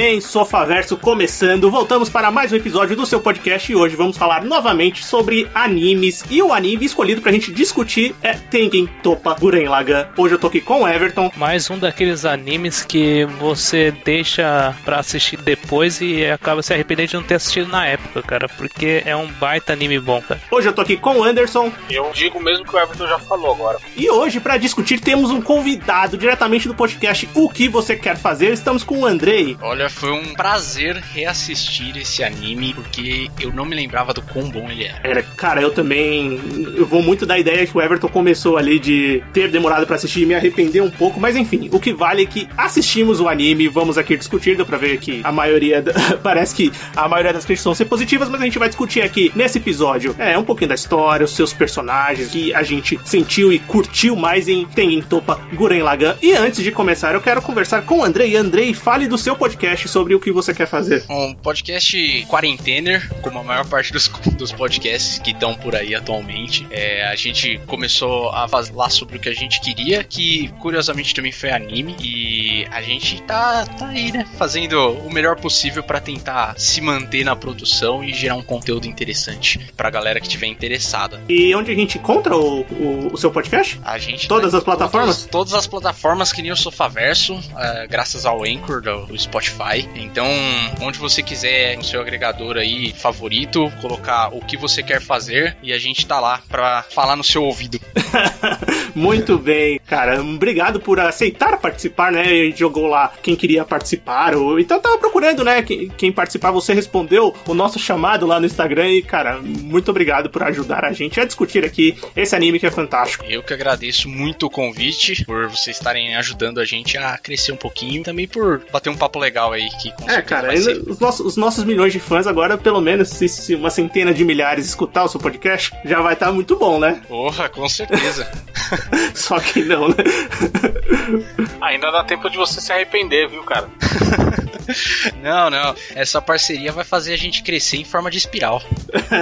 bem, Sofaverso começando. Voltamos para mais um episódio do seu podcast e hoje vamos falar novamente sobre animes. E o anime escolhido pra gente discutir é Tengen Topa Guren Lagann. Hoje eu tô aqui com o Everton. Mais um daqueles animes que você deixa pra assistir depois e acaba se arrependendo de não ter assistido na época, cara, porque é um baita anime bom, cara. Hoje eu tô aqui com o Anderson. Eu digo mesmo que o Everton já falou agora. E hoje, pra discutir, temos um convidado diretamente do podcast O Que Você Quer Fazer. Estamos com o Andrei. Olha, foi um prazer reassistir esse anime, porque eu não me lembrava do quão bom ele era. Era, cara, eu também. Eu vou muito da ideia que o Everton começou ali de ter demorado pra assistir e me arrepender um pouco, mas enfim, o que vale é que assistimos o anime, vamos aqui discutir, deu pra ver que a maioria. da- Parece que a maioria das críticas vão ser positivas, mas a gente vai discutir aqui nesse episódio é um pouquinho da história, os seus personagens que a gente sentiu e curtiu mais em Tengen Topa Guren Lagann. E antes de começar, eu quero conversar com o Andrei. Andrei, fale do seu podcast sobre o que você quer fazer. Um podcast quarentener, como a maior parte dos, dos podcasts que estão por aí atualmente. É, a gente começou a falar sobre o que a gente queria, que curiosamente também foi anime. E a gente tá, tá aí, né? Fazendo o melhor possível pra tentar se manter na produção e gerar um conteúdo interessante pra galera que tiver interessada. E onde a gente encontra o, o, o seu podcast? A gente Todas tá as plataformas? Todas, todas as plataformas que nem o Sofaverso, é, graças ao Anchor do, do Spotify. Então, onde você quiser no seu agregador aí favorito, colocar o que você quer fazer e a gente tá lá pra falar no seu ouvido. Muito bem, cara. Obrigado por aceitar participar, né? A gente jogou lá quem queria participar. Ou... Então tava procurando, né? Quem, quem participar, você respondeu o nosso chamado lá no Instagram. E, cara, muito obrigado por ajudar a gente a discutir aqui esse anime que é fantástico. Eu que agradeço muito o convite, por vocês estarem ajudando a gente a crescer um pouquinho, também por bater um papo legal aí que É, cara, os nossos, os nossos milhões de fãs agora, pelo menos, se, se uma centena de milhares escutar o seu podcast, já vai estar muito bom, né? Porra, com certeza. Só que não, né? Ainda dá tempo de você se arrepender, viu, cara? não, não. Essa parceria vai fazer a gente crescer em forma de espiral.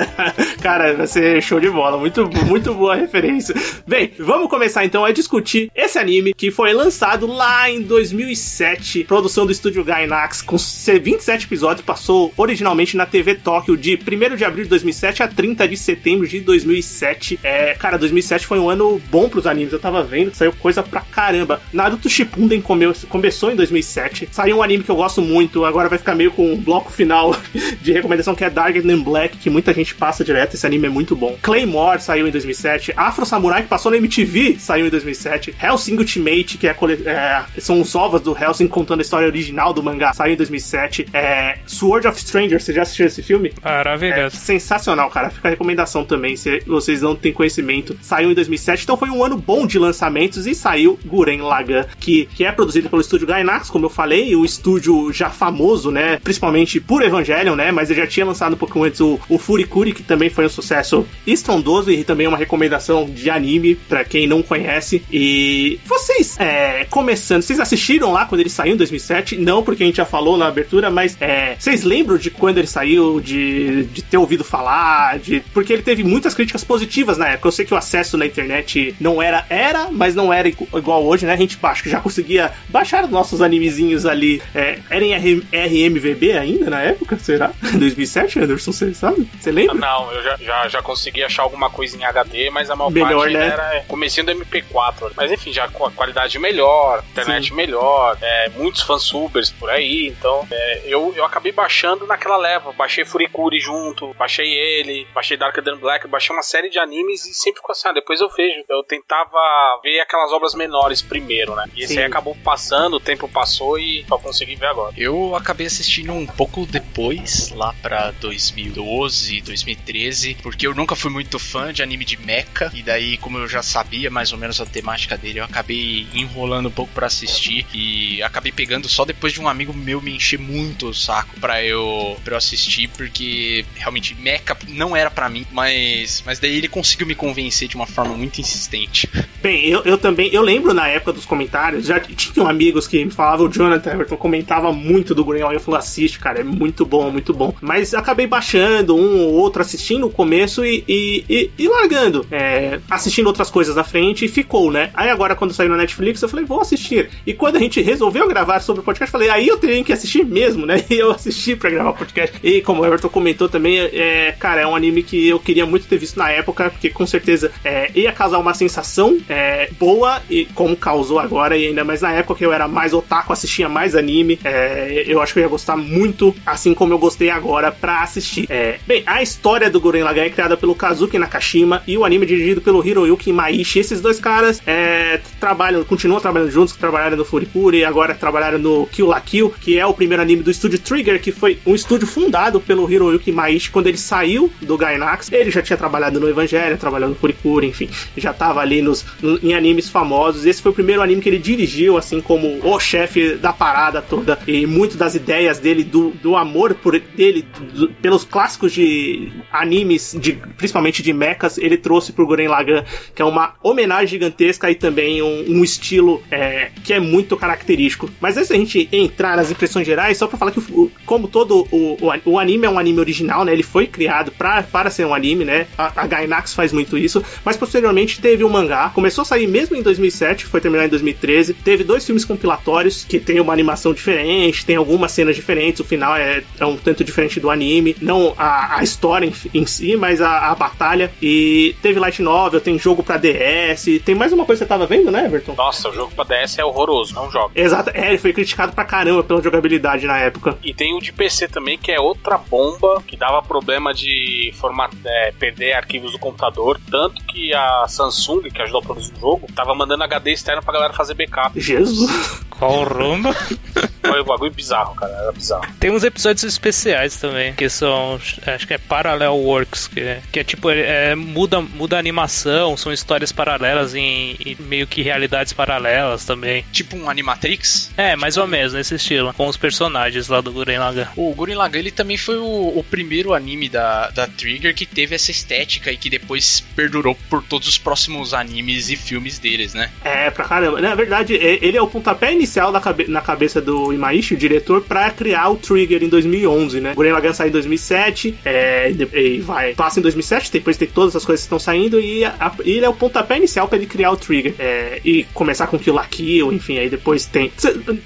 Cara, vai ser show de bola. Muito, muito boa referência. Bem, vamos começar então a discutir esse anime que foi lançado lá em 2007. Produção do estúdio Gainax, com 27 episódios. Passou originalmente na TV Tóquio de 1 de abril de 2007 a 30 de setembro de 2007. É, cara, 2007 foi um ano bom pros animes. Eu tava vendo, saiu coisa pra caramba. Naruto Shippuden come- começou em 2007. Saiu um anime que eu gosto muito. Agora vai ficar meio com um bloco final de recomendação que é Darker Than Black, que muita gente passa direto. Esse anime é muito bom. Claymore saiu em 2007. Afro Samurai, que passou na MTV, saiu em 2007. Hellsing Ultimate, que é, é, são os ovos do Hellsing contando a história original do mangá, saiu em 2007. É, Sword of Strangers, você já assistiu esse filme? É Maravilhoso. sensacional, cara. Fica a recomendação também, se vocês não têm conhecimento. Saiu em 2007, então foi um ano bom de lançamentos e saiu Guren Lagann, que, que é produzido pelo estúdio Gainax, como eu falei, o estúdio já famoso, né? Principalmente por Evangelion, né? Mas ele já tinha lançado um pouco antes o, o Furikuri, que também foi um sucesso estrondoso e também é uma recomendação de anime pra quem não conhece. E vocês, é, começando, vocês assistiram lá quando ele saiu em 2007? Não, porque a gente já falou na abertura, mas é, vocês lembram de quando ele saiu, de, de ter ouvido falar, de porque ele teve muitas críticas positivas na época. Eu sei que o acesso na internet não era, era, mas não era igu- igual hoje, né? A gente acho que já conseguia baixar os nossos animezinhos ali. É, era em R- RMVB ainda na época? Será? 2007, Anderson? Você sabe? Você lembra? Não, eu já, já, já consegui achar alguma coisa em HD, mas a maior Melhor, parte né? era comecinho do MP4. Mas enfim, já com a qualidade melhor, internet Sim. melhor, é, muitos fansubers por aí. Então, é, eu, eu acabei baixando naquela leva. Baixei Furikuri junto, baixei ele, baixei Darker Than Black, baixei uma série de animes e sempre ficou assim, ah, depois eu vejo. Eu tentar precisava ver aquelas obras menores primeiro, né? E esse aí acabou passando, o tempo passou e só consegui ver agora. Eu acabei assistindo um pouco depois, lá pra 2012, 2013, porque eu nunca fui muito fã de anime de mecha, e daí, como eu já sabia mais ou menos a temática dele, eu acabei enrolando um pouco pra assistir e acabei pegando só depois de um amigo meu me encher muito o saco pra eu, pra eu assistir, porque realmente mecha não era pra mim, mas, mas daí ele conseguiu me convencer de uma forma muito insistente. Bem, eu, eu também, eu lembro na época dos comentários, já tinham amigos que me falavam, o Jonathan Everton comentava muito do Gurren Lagann, eu falei, assiste, cara, é muito bom, muito bom. Mas acabei baixando um ou outro, assistindo o começo e, e, e, e largando, é, assistindo outras coisas na frente e ficou, né? Aí agora quando saiu na Netflix eu falei, vou assistir. E quando a gente resolveu gravar sobre o podcast, falei, aí eu tenho que assistir mesmo, né? E eu assisti pra gravar o podcast. E como o Everton comentou também, é, cara, é um anime que eu queria muito ter visto na época, porque com certeza é, ia causar uma sensação é, boa, e como causou agora, e ainda mais na época que eu era mais otaku, assistia mais anime, é, eu acho que eu ia gostar muito, assim como eu gostei agora pra assistir. É, bem, a história do Gurren Lagann é criada pelo Kazuki Nakashima e o anime é dirigido pelo Hiroyuki Maishi. Esses dois caras é, trabalham, continuam trabalhando juntos, trabalharam no Furikuri e agora trabalharam no Kill la Kill, que é o primeiro anime do estúdio Trigger, que foi um estúdio fundado pelo Hiroyuki Maishi quando ele saiu do Gainax. Ele já tinha trabalhado no Evangelho, trabalhando no Furikuri, enfim, já tava ali nos, no- em animes famosos. Esse foi o primeiro anime que ele dirigiu, assim como o chefe da parada toda. E muito das ideias dele, do, do amor por dele, do- pelos clássicos de animes, de, principalmente de mechas, ele trouxe pro Gurren Lagann, que é uma homenagem gigantesca e também um, um estilo é, que é muito característico. Mas antes da gente entrar nas impressões gerais, só pra falar que, o- como todo o, o, o anime é um anime original, né? Ele foi criado pra, para ser um anime, né? A, a Gainax faz muito isso, mas posteriormente teve o mangá, começou a sair mesmo em 2007, foi terminar em 2013. Teve dois filmes compilatórios que tem uma animação diferente, tem algumas cenas diferentes, o final é, é um tanto diferente do anime, não a, a história em, em si, mas a, a batalha. E teve light novel, tem jogo pra DS, tem mais uma coisa que você tava vendo, né, Everton? Nossa, o jogo pra DS é horroroso, não joga. Exato, é, ele foi criticado pra caramba pela jogabilidade na época. E tem o de PC também, que é outra bomba que dava problema de format... é, perder arquivos do computador. Tanto que a Samsung, que ajudou a produzir o jogo, tava mandando HD externo pra galera fazer backup. Jesus. Qual rumba? Foi um bagulho bizarro, cara. Era bizarro. Tem uns episódios especiais também, que são, acho que é Parallel Works, que é, que é tipo, é, muda, muda a animação, são histórias paralelas em, em meio que realidades paralelas também. Tipo um Animatrix. É, mais ou menos nesse estilo, com os personagens lá do Gurren Lagann. O Gurren Lagann ele também foi o, o primeiro anime da, da Trigger que teve essa estética e que depois perdurou por todos os próximos animes e filmes deles, né? É, pra caramba. Na verdade, é- ele é o pontapé inicial da cabe- na cabeça do Imaishi, o diretor, pra criar o Trigger em 2011, né? O Gurren Lagann saiu em 2007, é, e vai, passa em 2007, depois tem todas as coisas que estão saindo, e, a- e ele é o pontapé inicial pra ele criar o Trigger. É, e começar com Kill la Kill, enfim, aí depois tem...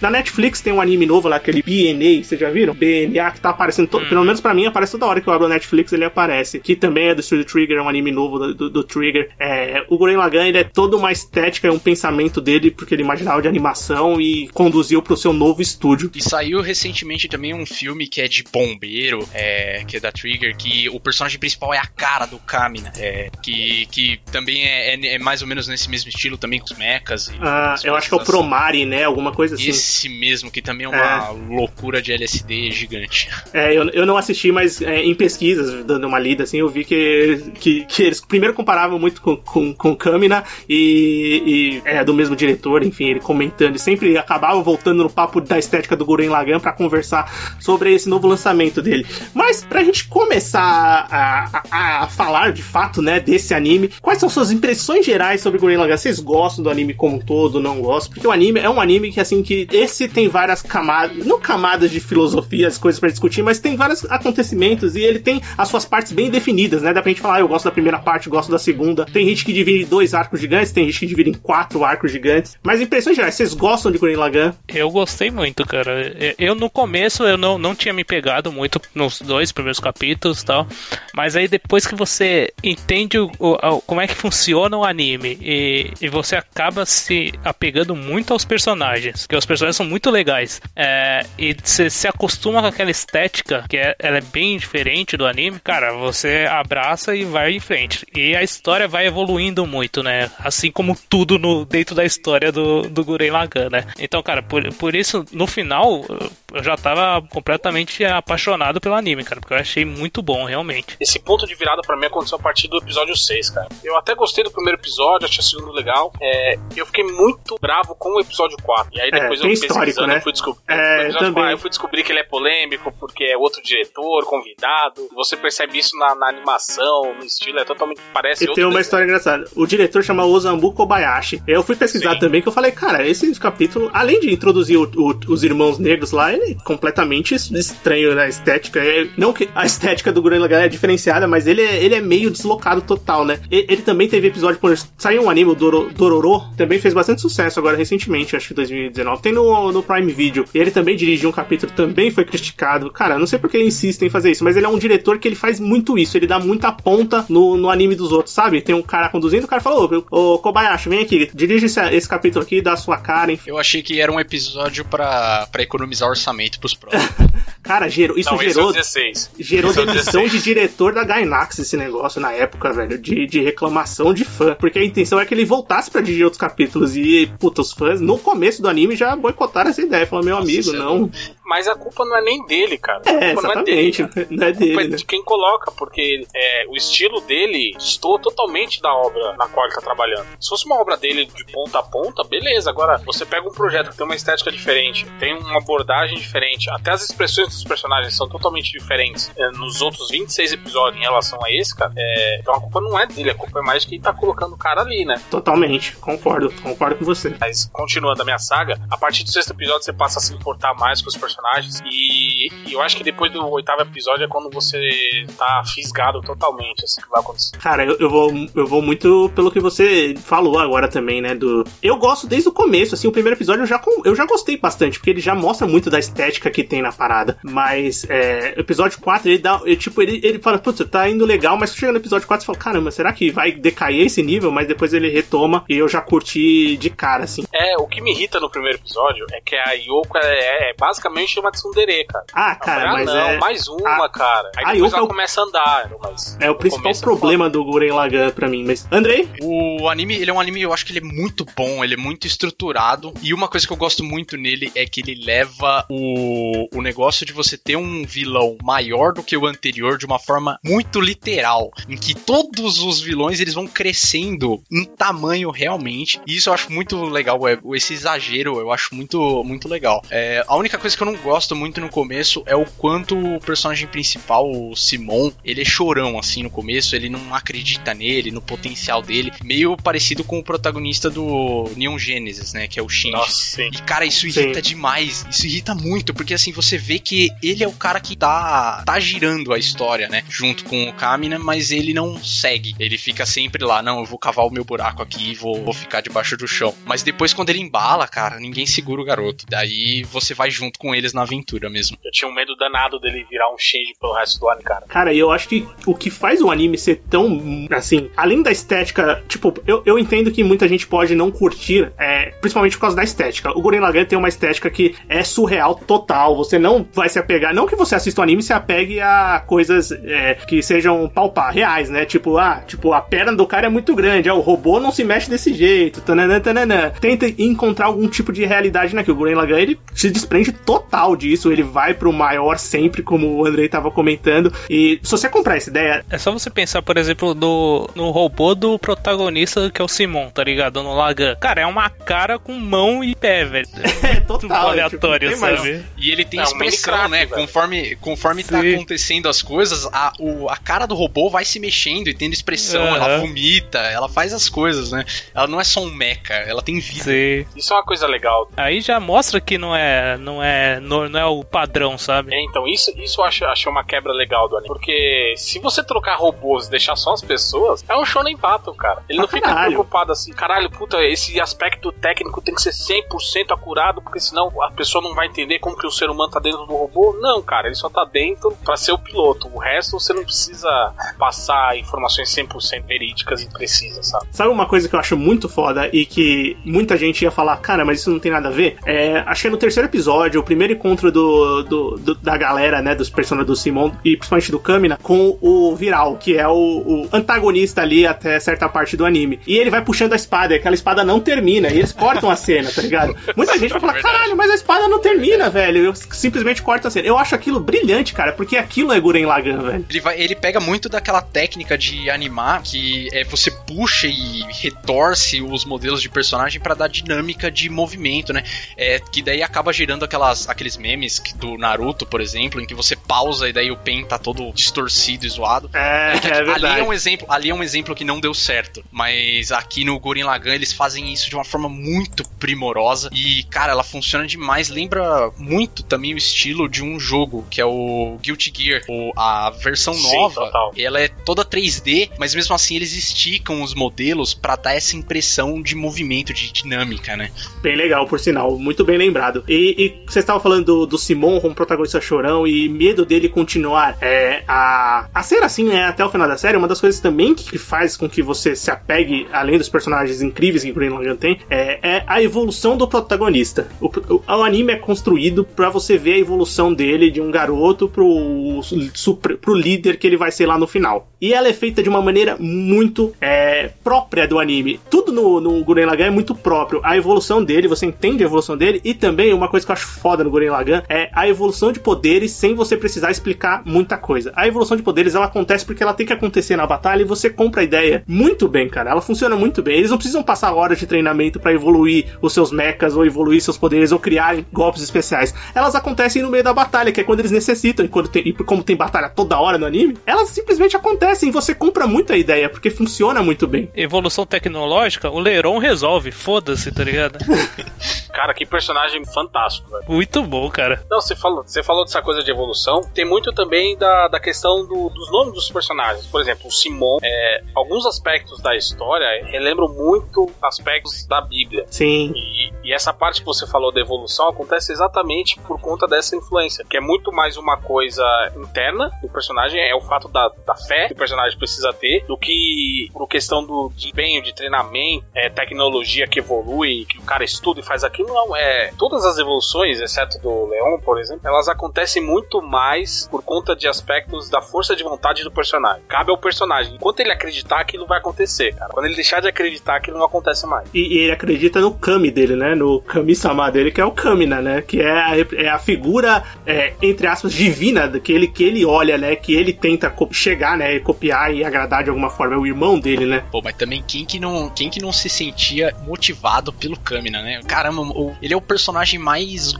Na Netflix tem um anime novo lá, aquele BNA, vocês já viram? BNA, que tá aparecendo, to- pelo menos pra mim, aparece toda hora que eu abro a Netflix, ele aparece. Que também é do Studio Trigger, é um anime novo do, do- do Trigger. É, o Gurren Lagann, ele é toda uma estética e um pensamento dele, porque ele imaginava de animação e conduziu pro seu novo estúdio. E saiu recentemente também um filme que é de bombeiro, é, que é da Trigger, que o personagem principal é a cara do Kamina, é, que, que também é, é- é mais ou menos nesse mesmo estilo, também com os mechas. e Ah, eu acho que é o coisas assim. Promare, né? Alguma coisa assim. Esse mesmo, que também é uma loucura de LSD gigante. É, eu, eu não assisti, mas é, em pesquisas, dando uma lida, assim, eu vi que, que, que eles primeiro comparavam muito com, com, com Kamina e, e é do mesmo diretor, enfim, ele comentando, e sempre acabava voltando no papo da estética do Gurren Lagann pra conversar sobre esse novo lançamento dele. Mas pra gente começar a, a, a falar de fato, né, desse anime, quais são suas impressões gerais sobre Gurren Lagann? Vocês gostam do anime como um todo, não gostam? Porque o anime é um anime que, assim, que esse tem várias camadas, não camadas de filosofia, as coisas pra discutir, mas tem vários acontecimentos e ele tem as suas partes bem definidas, né? Dá pra gente falar, ah, eu gosto da primeira parte, gosto da segunda. Tem gente que divide dois arcos gigantes, tem gente que divide em quatro arcos gigantes. Mas impressões gerais, vocês gostam de Gurren Lagann? Eu gostei muito cara. Eu no começo eu não, não tinha me pegado muito nos dois primeiros capítulos e tal. Mas aí depois que você entende o, o, como é que funciona o anime e, e você acaba se apegando muito aos personagens, que os personagens são muito legais. É, e você se acostuma com aquela estética, que é, ela é bem diferente do anime, cara, você abraça e vai em frente. E a história vai evoluindo muito, né? Assim como tudo no, dentro da história do, do Lagann, né? Então, cara, por, por isso, no final, eu já tava completamente apaixonado pelo anime, cara, porque eu achei muito bom, realmente. Esse ponto de virada para mim aconteceu a partir do episódio 6, cara. Eu até gostei do primeiro episódio, achei o segundo legal. É, eu fiquei muito bravo com o episódio 4. E aí É, depois tem eu pesquisando, né? eu fui descobrir. É, também. 4, eu fui descobrir que ele é polêmico porque é outro diretor, convidado. Você percebe isso na, na animação, no estilo, é totalmente. Parece E outro tem uma desenho. história engraçada. O diretor chama Osambu Kobayashi. Eu fui pesquisar Sim. também, que eu falei, cara, esse capítulo, além de introduzir o- o- os irmãos negros lá, ele é completamente estranho na estética. É- não que a estética do Gurren Lagann é diferenciada, mas ele é, ele é meio deslocado total, né? E- Ele, também teve episódio, por saiu um anime, o Doro, Dororo, também fez bastante sucesso agora recentemente, acho que 2019. Tem no, no Prime Video. E ele também dirigiu um capítulo, também foi criticado. Cara, não sei porque ele insiste em fazer isso, mas ele é um diretor que ele faz muito isso. Ele dá muita ponta no, no anime dos outros, sabe? Tem um cara conduzindo, o cara falou: Ô, ô, Kobayashi, vem aqui, dirige esse, esse capítulo aqui, dá a sua cara, enfim. Eu achei que era um episódio pra, pra economizar orçamento pros próximos. Cara, gerou, isso Não, é gerou. o 16. Gerou Esse é o demissão 16. de diretor da Gainax esse negócio na época, velho, de, de reclamação de fã. Porque a intenção é que ele voltasse pra dirigir outros capítulos. E, puta, os fãs no começo do anime já boicotaram essa ideia. Falaram, meu Nossa, amigo, isso é não. Mas a culpa não é nem dele, cara. É, a culpa não é dele. exatamente. Não é A culpa é dele, né? de quem coloca, porque é, o estilo dele estou totalmente da obra na qual ele tá trabalhando. Se fosse uma obra dele de ponta a ponta, beleza. Agora, você pega um projeto que tem uma estética diferente, tem uma abordagem diferente, até as expressões dos personagens são totalmente diferentes é, nos outros 26 episódios em relação a esse, cara. É, então a culpa não é dele, a culpa é mais de quem tá colocando o cara ali, né? Totalmente. Concordo. Concordo com você. Mas continuando a minha saga, a partir do sexto episódio você passa a se importar mais com os personagens. E, e eu acho que depois do oitavo episódio é quando você tá fisgado totalmente, assim, que vai acontecer. Cara, eu, eu vou, eu vou muito pelo que você falou agora também, né? Do. Eu gosto desde o começo, assim, o primeiro episódio eu já, eu já gostei bastante, porque ele já mostra muito da estética que tem na parada. Mas é, episódio 4, ele dá. ele, tipo, ele, ele fala, putz, tá indo legal, mas chega no episódio 4 você fala, caramba, será que vai decair esse nível? Mas depois ele retoma e eu já curti de cara, assim. É, o que me irrita no primeiro episódio é que a Yoko é, é basicamente uma tsundere, cara. Ah, cara, ah, mas não, é. mais uma, a- cara. a Aí depois é ela o- começa a andar, mas É o principal é problema do Guren Lagann pra mim. Mas, Andrei? O anime, ele é um anime, eu acho que ele é muito bom, ele é muito estruturado. E uma coisa que eu gosto muito nele é que ele leva o, o negócio de você ter um vilão maior do que o anterior de uma forma muito literal. Em que todos os vilões eles vão crescendo em tamanho realmente. E isso eu acho muito legal. é, esse exagero eu acho muito, muito legal. É, a única coisa que eu não gosto muito no começo é o quanto o personagem principal, o Simon, ele é chorão assim no começo, ele não acredita nele, no potencial dele, meio parecido com o protagonista do Neon Genesis, né, que é o Shinji. Nossa, sim. E cara, isso Sim. irrita demais. Isso irrita muito, porque assim, você vê que ele é o cara que tá, tá girando a história, né? Junto com o Kamina, mas ele não segue. Ele fica sempre lá, não, eu vou cavar o meu buraco aqui e vou, vou ficar debaixo do chão. Mas depois, quando ele embala, cara, ninguém segura o garoto. Daí você vai junto com eles na aventura mesmo. Eu tinha um medo danado dele virar um Shinji pelo resto do ano, cara. Cara, e eu acho que o que faz o anime ser tão, assim, além da estética, tipo, eu, eu entendo que muita gente pode não curtir, é, principalmente por causa da estética. O Gurren Lagann tem uma estética que é surreal total, você não vai se apegar, não que você assista o anime e se apegue a coisas é, que sejam palpar, reais, né? Tipo, ah, tipo, a perna do cara é muito grande, ah, o robô não se mexe desse jeito, tananã, tananã. Tenta encontrar algum tipo de realidade naquilo. O Gurren Lagann, ele se desprende total disso, ele vai pro maior sempre, como o Andrei tava comentando, e se você comprar essa ideia, É só você pensar, por exemplo, no, no robô do protagonista, que é o Simon, tá ligado? No Lagan. Cara, é uma cara com mão e pé, velho. é Tudo total, aleatório, tipo, tem mais- sabe? E ele tem É expressão, crack, né? velho. Conforme, conforme tá acontecendo as coisas, a, o- a cara do robô vai se mexendo e tendo expressão. Aham. Ela vomita, ela faz as coisas, né? Ela não é só um mecha, ela tem vida. Sim. Isso é uma coisa legal. Aí já mostra que não é, não é, não, não é o padrão sabe? É, então, isso, isso eu acho, achei uma quebra legal do anime. Porque se você trocar robôs e deixar só as pessoas, é um shonen pato, cara. Ele não fica caralho. preocupado assim, caralho, puta, esse aspecto técnico tem que ser 100% acurado, porque senão a pessoa não vai entender como que o ser humano tá dentro do robô. Não, cara, ele só tá dentro pra ser o piloto. O resto você não precisa passar informações 100% verídicas e precisas, sabe? Sabe uma coisa que eu acho muito foda e que muita gente ia falar, cara, mas isso não tem nada a ver? É, que é no terceiro episódio, o primeiro encontro do, do- do- da galera, né, dos personagens do Simon e principalmente do Kamina, com o Viral, que é o, o antagonista ali até certa parte do anime. E ele vai puxando a espada, e aquela espada não termina, e eles cortam a cena, tá ligado? Muita gente vai falar, caralho, mas a espada não termina, velho. Eu simplesmente corto a cena. Eu acho aquilo brilhante, cara, porque aquilo é Guren Lagann, velho. Ele, vai, ele pega muito daquela técnica de animar que é você puxa e retorce os modelos de personagem pra dar dinâmica de movimento, né? É, que daí acaba gerando aquelas, aqueles memes que- do Naruto, por exemplo, em que você pausa e daí o pen tá todo distorcido e zoado. É, é ali verdade. é um exemplo, ali é um exemplo que não deu certo, mas aqui no Gurren Lagann eles fazem isso de uma forma muito primorosa e cara, ela funciona demais, lembra muito também o estilo de um jogo que é o Guilty Gear, o, a versão Sim, nova. total. Ela é toda 3D, mas mesmo assim eles esticam os modelos pra dar essa impressão de movimento, de dinâmica, né? Bem legal, por sinal, muito bem lembrado. E, e você estava falando do, do Simon como protagonista chorão e medo dele continuar é, a, a ser assim né, até o final da série. Uma das coisas também que faz com que você se apegue, além dos personagens incríveis que Green Lagann tem, é, é a evolução do protagonista. O, o, o anime é construído pra você ver a evolução dele de um garoto pro, supre- pro líder que ele vai ser lá no final. E ela é feita de uma maneira muito é, própria do anime. Tudo no, no Gurren Lagann é muito próprio. A evolução dele, você entende a evolução dele. E também, uma coisa que eu acho foda no Gurren Lagann é a evolução de poderes sem você precisar explicar muita coisa. A evolução de poderes, ela acontece porque ela tem que acontecer na batalha e você compra a ideia muito bem, cara. Ela funciona muito bem. Eles não precisam passar horas de treinamento pra evoluir os seus mechas ou evoluir seus poderes ou criarem golpes especiais. Elas acontecem no meio da batalha, que é quando eles necessitam. E, quando tem, e como tem batalha toda hora no anime, elas simplesmente acontecem e você compra muito a ideia, porque funciona muito bem. Evolução tecnológica, o Leron resolve, foda-se, tá ligado? Cara, que personagem fantástico, velho. Muito bom, cara. Não, você falou, você falou dessa coisa de evolução. Tem muito também da, da questão do- dos nomes dos personagens. Por exemplo, o Simon. é, alguns aspectos da história relembram muito aspectos da Bíblia. Sim. E, e essa parte que você falou da evolução acontece exatamente por conta dessa influência, que é muito mais uma coisa interna do personagem, é o fato da, da fé que o personagem precisa ter, do que por questão do desempenho, de treinamento, é, tecnologia que evolui, que o cara estuda e faz aquilo. Não, é. Todas as evoluções, exceto do Leon, por exemplo, elas acontecem muito mais por conta de aspectos da força de vontade do personagem. Cabe ao personagem. Enquanto ele acreditar, aquilo vai acontecer, cara. Quando ele deixar de acreditar, aquilo não acontece mais. E, e ele acredita no Kami dele, né? No Kami-sama dele, que é o Kamina, né? Que é a, é a figura, é, entre aspas, divina que ele, que ele olha, né? Que ele tenta chegar, né? E copiar e agradar de alguma forma. É o irmão dele, né? Pô, mas também quem que não, quem que não se sentia motivado pelo Kamina, né? Caramba, o- ele é o personagem mais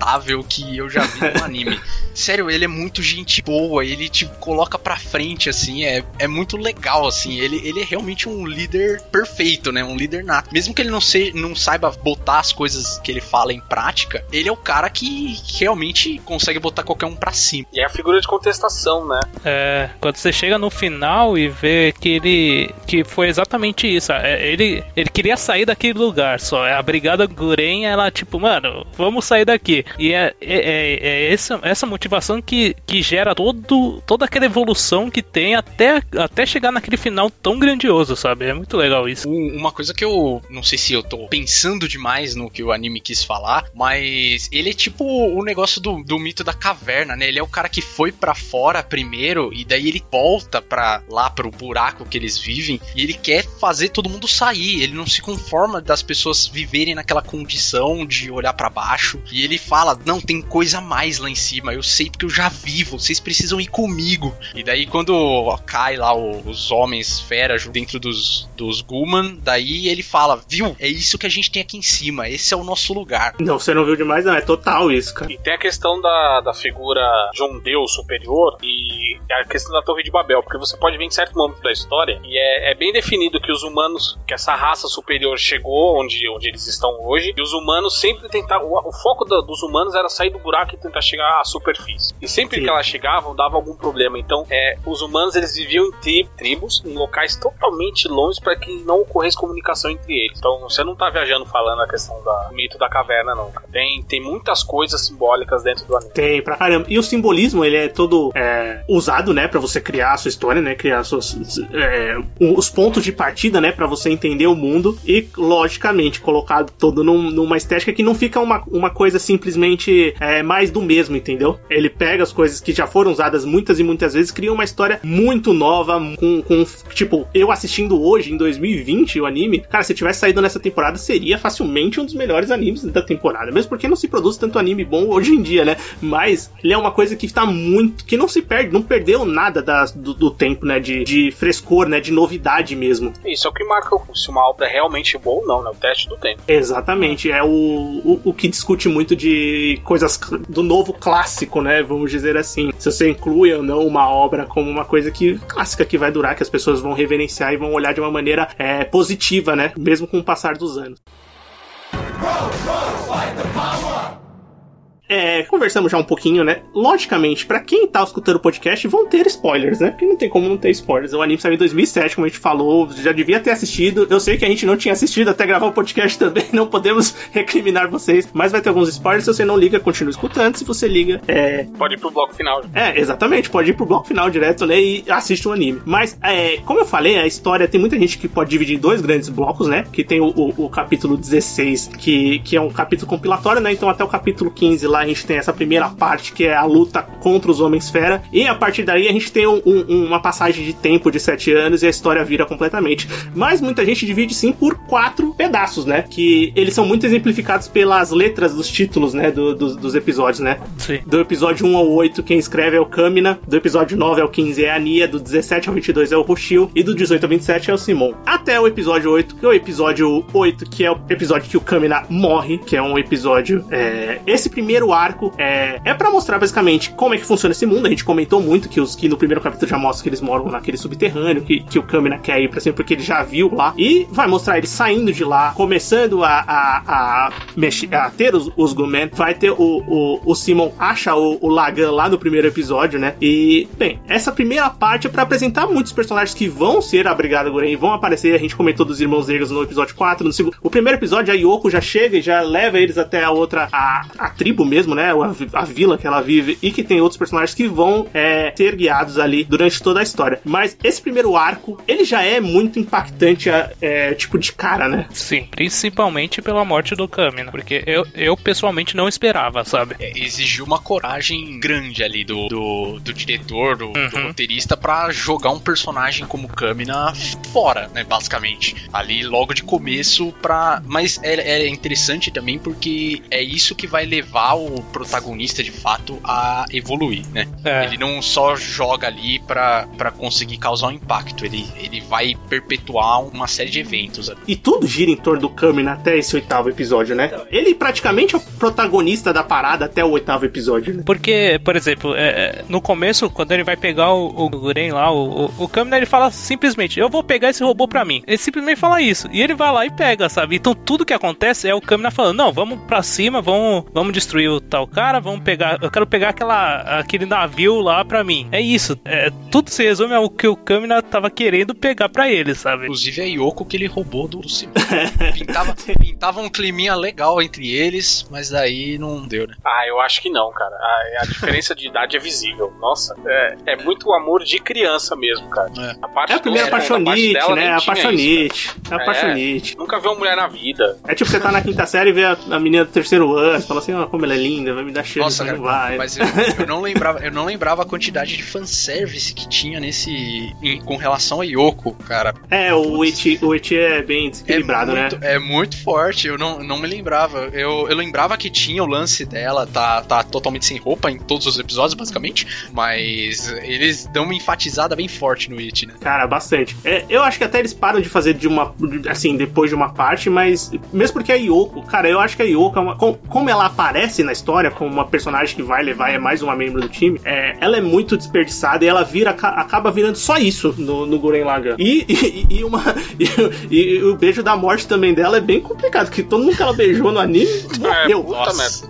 gostável que eu já vi no anime. Sério, ele é muito gente boa, ele te coloca pra frente, assim, é, é muito legal, assim. Ele, ele é realmente um líder perfeito, né? Um líder nato. Mesmo que ele não, se, não saiba botar as coisas que ele fala em prática, ele é o cara que realmente consegue botar qualquer um pra cima. E é a figura de contestação, né? É, quando você chega no final e vê que ele. que foi exatamente isso. é, ele, ele queria sair daquele lugar só. é, A Brigada Guren, ela, tipo, mano, vamos sair daqui. E é, é, é- é essa, essa motivação que, que gera todo, toda aquela evolução que tem até, até chegar naquele final tão grandioso, sabe? É muito legal isso. Um- Uma coisa que eu não sei se eu tô pensando demais no que o anime quis falar, mas ele é tipo o negócio do, do mito da caverna, né? Ele é o cara que foi pra fora primeiro e daí ele volta pra lá pro buraco que eles vivem e ele quer fazer todo mundo sair. Ele não se conforma das pessoas viverem naquela condição de olhar pra baixo e ele fala: "Não, tem coisa a mais lá em cima. Eu sei porque eu já vi, vocês precisam ir comigo". E daí quando cai lá os homens feras dentro dos, dos Guman, daí ele fala, viu, é isso que a gente tem aqui em cima. esse é o nosso lugar. Não, você não viu demais, não. É total isso, cara. E tem a questão da, da figura de um deus superior e a questão da Torre de Babel, porque você pode ver em certo momento da história e é, é bem definido que os humanos, que essa raça superior chegou onde, onde eles estão hoje, e os humanos sempre tentavam. O, o foco da- dos humanos era sair do buraco e tentar chegar à superfície. E sempre Sim. que elas chegavam, dava algum problema. Então, é, os humanos eles viviam em tri- tribos, em locais totalmente longe para que não ocorresse comunicação entre eles. Então, você não tá viajando falando a questão da- do mito da caverna, não. Tem, tem muitas coisas simbólicas dentro do anime. Tem pra caramba. E o simbolismo, ele é todo é, usado, né, pra você criar a sua história, né, criar suas, é, os pontos de partida, né, pra você entender o mundo e, logicamente, colocado todo num- numa estética que não fica uma, uma coisa simplesmente é, mais do mesmo, entendeu? Ele pega as coisas que já foram usadas muitas e muitas vezes, cria uma história muito nova, com, com tipo, eu assistindo hoje, em 2020, o anime, cara, se tivesse saído nessa temporada, seria facilmente um dos melhores animes da temporada, mesmo porque não se produz tanto anime bom hoje em dia, né? Mas ele é uma coisa que tá muito. que não se perde, não perdeu nada da- do, do tempo, né? De, de frescor, né? De novidade mesmo. Isso é o que marca o- se uma obra é realmente boa ou não, né? O teste do tempo. Exatamente, é o, o, o que discute muito de coisas do novo clássico, né? Vamos dizer assim. Se você inclui ou não uma obra como uma coisa que clássica que vai durar, que as pessoas vão reverenciar e vão olhar de uma maneira é, positiva, né? Mesmo com o passar dos anos. É, conversamos já um pouquinho, né? Logicamente, pra quem tá escutando o podcast, vão ter spoilers, né? Porque não tem como não ter spoilers. O anime saiu em 2007, como a gente falou, já devia ter assistido. Eu sei que a gente não tinha assistido até gravar o podcast também, não podemos recriminar vocês, mas vai ter alguns spoilers. Se você não liga, continua escutando. Se você liga, é, Pode ir pro bloco final. é, exatamente, pode ir pro bloco final direto, né, e assiste o anime. Mas, é, como eu falei, a história tem muita gente que pode dividir em dois grandes blocos, né, que tem o, o- o capítulo 16, que, que é um capítulo compilatório, né, então até o capítulo 15 lá a gente tem essa primeira parte, que é a luta contra os Homens-Fera, e a partir daí a gente tem um- um- uma passagem de tempo de sete anos e a história vira completamente. Mas muita gente divide, sim, por quatro pedaços, né, que eles são muito exemplificados pelas letras dos títulos, né, do- dos- dos episódios, né, Sim. do episódio 1 ao 8, quem escreve é o Kamina. Do episódio 9 ao 15 é a Nia. Do 17 ao 22 é o Roshio. E do 18 ao 27 é o Simon. Até o episódio 8, que é o episódio 8, que é o episódio que o Kamina morre, que é um episódio. é, Esse primeiro arco é, é para mostrar basicamente como é que funciona esse mundo. A gente comentou muito que, os, que no primeiro capítulo já mostra que eles moram naquele subterrâneo, que, que o Kamina quer ir pra cima porque ele já viu lá. E vai mostrar ele saindo de lá, começando a, a, a, mexer, a ter os, os Gumen. Vai ter o, o, o Simon acha o, o Lagan lá no primeiro episódio, né? E, bem, essa primeira parte é pra apresentar muitos personagens que vão ser a Brigada Guren vão aparecer. A gente comentou dos Irmãos Negros no episódio 4. No segundo, o primeiro episódio, a Yoko já chega e já leva eles até a outra, a, a tribo mesmo, né? A, a vila que ela vive e que tem outros personagens que vão é, ser guiados ali durante toda a história. Mas esse primeiro arco, ele já é muito impactante, é, tipo, de cara, né? Sim, principalmente pela morte do Kamina. Porque eu, eu pessoalmente não esperava, sabe? É, exigiu uma coragem grande ali do, do, do diretor, do, do Uhum. roteirista, pra jogar um personagem como Kamina fora, né, basicamente. Ali logo de começo pra... Mas é, é interessante também porque é isso que vai levar o protagonista, de fato, a evoluir, né? É. Ele não só joga ali pra, pra conseguir causar um impacto, ele, ele vai perpetuar uma série de eventos ali. E tudo gira em torno do Kamina até esse oitavo episódio, né? Ele praticamente é o protagonista da parada até o oitavo episódio, né? Porque, por exemplo, é, é, no começo, quando ele vai pegar o, o Guren lá, o, o, o Kamina, ele fala simplesmente, eu vou pegar esse robô pra mim. Ele simplesmente fala isso. E ele vai lá e pega, sabe? Então tudo que acontece é o Kamina falando, não, vamos pra cima, vamos, vamos destruir o tal cara, vamos pegar, eu quero pegar aquela, aquele navio lá pra mim. É isso. É, tudo se resume ao que o Kamina tava querendo pegar pra ele, sabe? Inclusive a Yoko que ele roubou do Simon. Pintava, pintava um climinha legal entre eles, mas daí não deu, né? Ah, eu acho que não, cara. A, a diferença de idade é visível. Nossa, é, é muito amor de criança mesmo, cara. É. A parte É a primeira do- da parte apaixonite, dela né? nem A tinha isso, apaixonite. É a É. apaixonite. cara. Nunca viu uma mulher na vida. É tipo você tá na quinta série e vê a, a menina do terceiro ano, fala assim, ó, como ela é linda, vai me dar cheiro, Nossa, cara, não vai. mas eu, eu não lembrava, eu não lembrava a quantidade de fanservice que tinha nesse. em- com relação a Yoko, cara. É, o Eti, o Eti é bem desequilibrado, é muito, né? É muito forte, eu não, não me lembrava. Eu, eu lembrava que tinha o lance dela, tá, tá totalmente sem roupa em todos os episódios, basicamente. Mas eles dão uma enfatizada bem forte no It, né? Cara, bastante. É, eu acho que até eles param de fazer de uma. Assim, depois de uma parte, mas. Mesmo porque a Yoko, cara, eu acho que a Yoko, é como ela aparece na história como uma personagem que vai levar, é mais uma membro do time, é, ela é muito desperdiçada e ela vira, ca- acaba virando só isso no, no Guren Lagann. E, e, e uma. E, e o beijo da morte também dela é bem complicado, porque todo mundo que ela beijou no anime morreu. Nossa.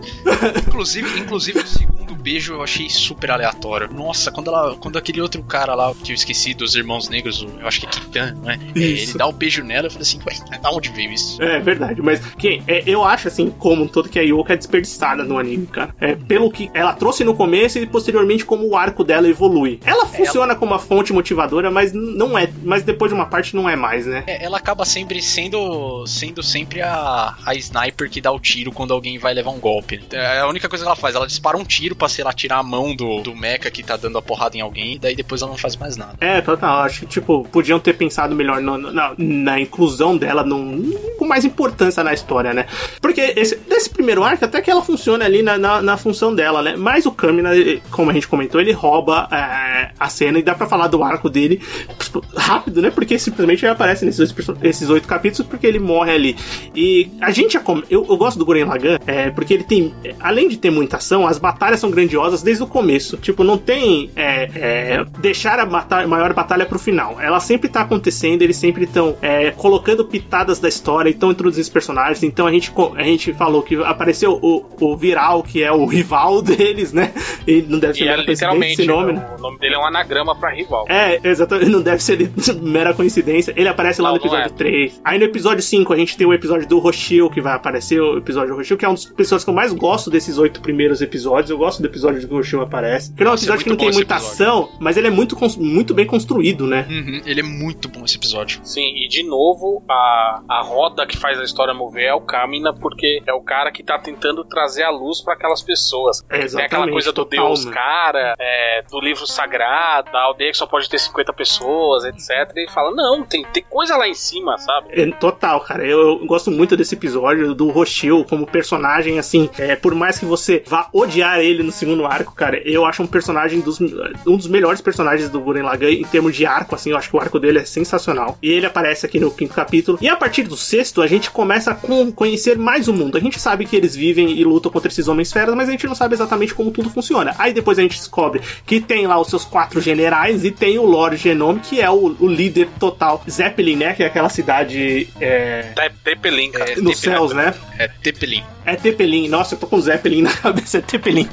inclusive, inclusive o segundo beijo eu achei super aleatório. Nossa, quando ela, quando aquele outro cara lá que eu esqueci dos irmãos negros, eu acho que é Kitan, não é? É, Isso. Ele dá o beijo nela, eu falei assim, ué, da onde veio isso? É verdade, mas que, é, eu acho assim, como um todo, que a Yoko é desperdiçada no anime, cara. É, pelo que ela trouxe no começo e posteriormente como o arco dela evolui. Ela funciona como uma fonte motivadora, mas não é. Mas depois de uma parte não é mais, né? É, ela acaba sempre sendo sendo sempre a, a sniper que dá o tiro quando alguém vai levar um golpe. É a única coisa que ela faz, ela dispara um tiro pra, sei lá, tirar a mão do, do mecha que tá dando a porrada em alguém, e daí depois ela não faz mais nada. É, total. Acho que, tipo, podiam ter pensado melhor no- no- na, na inclusão dela num- com mais importância na história, né? Porque esse, desse primeiro arco, até que ela funciona ali na, na, na função dela, né? Mas o Kamina, ele- como a gente comentou, ele rouba é, a cena e dá pra falar do arco dele tipo, rápido, né? Porque simplesmente ele aparece nesses, esses oito capítulos porque ele morre ali. E a gente já eu, eu gosto do Guren Lagann é, porque ele tem, além de ter muita ação, as batalhas são grandiosas desde o começo. Tipo, não tem é, é, deixar a bata- maior batalha pro final. Ela sempre tá acontecendo, eles sempre estão colocando pitadas da história e estão introduzindo os personagens. Então a gente, a gente falou que apareceu o, o Viral, que é o rival deles, né? E não deve ser E é mera coincidência literalmente, esse nome, né? o nome dele é um anagrama pra rival. É, exatamente, não deve ser mera coincidência. Ele aparece lá Não, no não episódio é. 3. Aí no episódio 5 a gente tem o episódio do Roshio que vai aparecer, o episódio do Roshio, que é um dos episódios que eu mais gosto desses oito primeiros episódios. Eu gosto do episódio que o Roshio aparece. Porque não é um é episódio que não tem muita episódio. ação, mas ele é muito, muito bem construído, né? Uhum, ele é muito bom esse episódio. Sim, e de novo, a, a roda que faz a história mover é o Kamina, porque é o cara que tá tentando trazer a luz pra aquelas pessoas. É, Tem aquela coisa do total, Deus né? cara, é, do livro sagrado, da aldeia que só pode ter 50 pessoas, etc. E ele fala: não, tem, tem coisa lá em cima, sabe? É, Total, cara. Eu, eu gosto muito desse episódio do Roshio como personagem, assim. é, por mais que você vá odiar ele no segundo arco, cara, eu acho um personagem dos um dos melhores personagens do Guren Lagann em termos de arco, assim. Eu acho que o arco dele é sensacional. E ele aparece aqui no quinto capítulo. E a partir do sexto, a gente começa a con- conhecer mais o mundo. A gente sabe que eles vivem e lutam contra esses homens feras, mas a gente não sabe exatamente como tudo funciona. Aí depois a gente descobre que tem lá os seus quatro generais e tem o Lord Genome, que é o, o líder total. Zeppelin, né? Que é aquela cidade. É, Tepelin, cara. nos céus, né? É Tepelin. É Tepelin. Nossa, eu tô com Zeppelin na cabeça, é Tepelin.